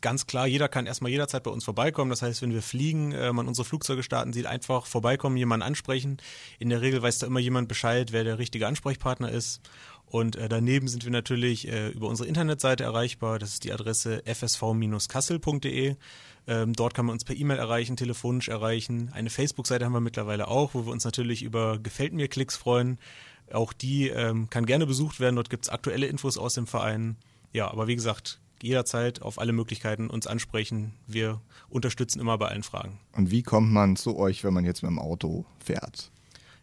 ganz klar, jeder kann erstmal jederzeit bei uns vorbeikommen. Das heißt, wenn wir fliegen, äh, man unsere Flugzeuge starten sieht, einfach vorbeikommen, jemanden ansprechen. In der Regel weiß da immer jemand Bescheid, wer der richtige Ansprechpartner ist. Und äh, daneben sind wir natürlich äh, über unsere Internetseite erreichbar. Das ist die Adresse fsv-kassel.de. Ähm, dort kann man uns per E-Mail erreichen, telefonisch erreichen. Eine Facebook-Seite haben wir mittlerweile auch, wo wir uns natürlich über Gefällt mir Klicks freuen. Auch die ähm, kann gerne besucht werden. Dort gibt es aktuelle Infos aus dem Verein. Ja, aber wie gesagt, jederzeit auf alle Möglichkeiten uns ansprechen. Wir unterstützen immer bei allen Fragen. Und wie kommt man zu euch, wenn man jetzt mit dem Auto fährt?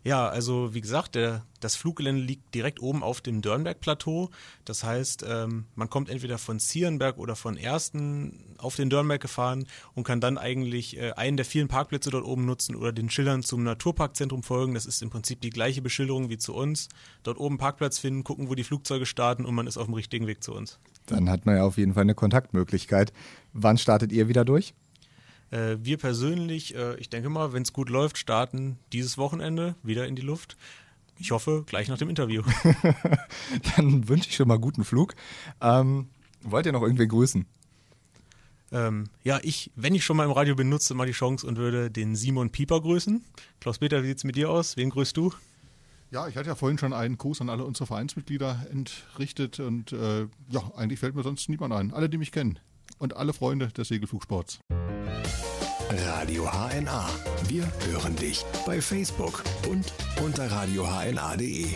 Ja, also wie gesagt, der, das Fluggelände liegt direkt oben auf dem Dörnberg-Plateau. Das heißt, ähm, man kommt entweder von Zierenberg oder von Ersten auf den Dörnberg gefahren und kann dann eigentlich äh, einen der vielen Parkplätze dort oben nutzen oder den Schildern zum Naturparkzentrum folgen. Das ist im Prinzip die gleiche Beschilderung wie zu uns. Dort oben Parkplatz finden, gucken, wo die Flugzeuge starten und man ist auf dem richtigen Weg zu uns. Dann hat man ja auf jeden Fall eine Kontaktmöglichkeit. Wann startet ihr wieder durch? Äh, wir persönlich, äh, ich denke mal, wenn es gut läuft, starten dieses Wochenende wieder in die Luft. Ich hoffe, gleich nach dem Interview. Dann wünsche ich schon mal guten Flug. Ähm, wollt ihr noch irgendwen grüßen? Ähm, ja, ich, wenn ich schon mal im Radio bin, nutze mal die Chance und würde den Simon Pieper grüßen. Klaus-Peter, wie sieht es mit dir aus? Wen grüßt du? Ja, ich hatte ja vorhin schon einen Gruß an alle unsere Vereinsmitglieder entrichtet und äh, ja, eigentlich fällt mir sonst niemand ein. Alle, die mich kennen und alle Freunde des Segelflugsports. Radio HNA. Wir hören dich bei Facebook und unter radiohna.de.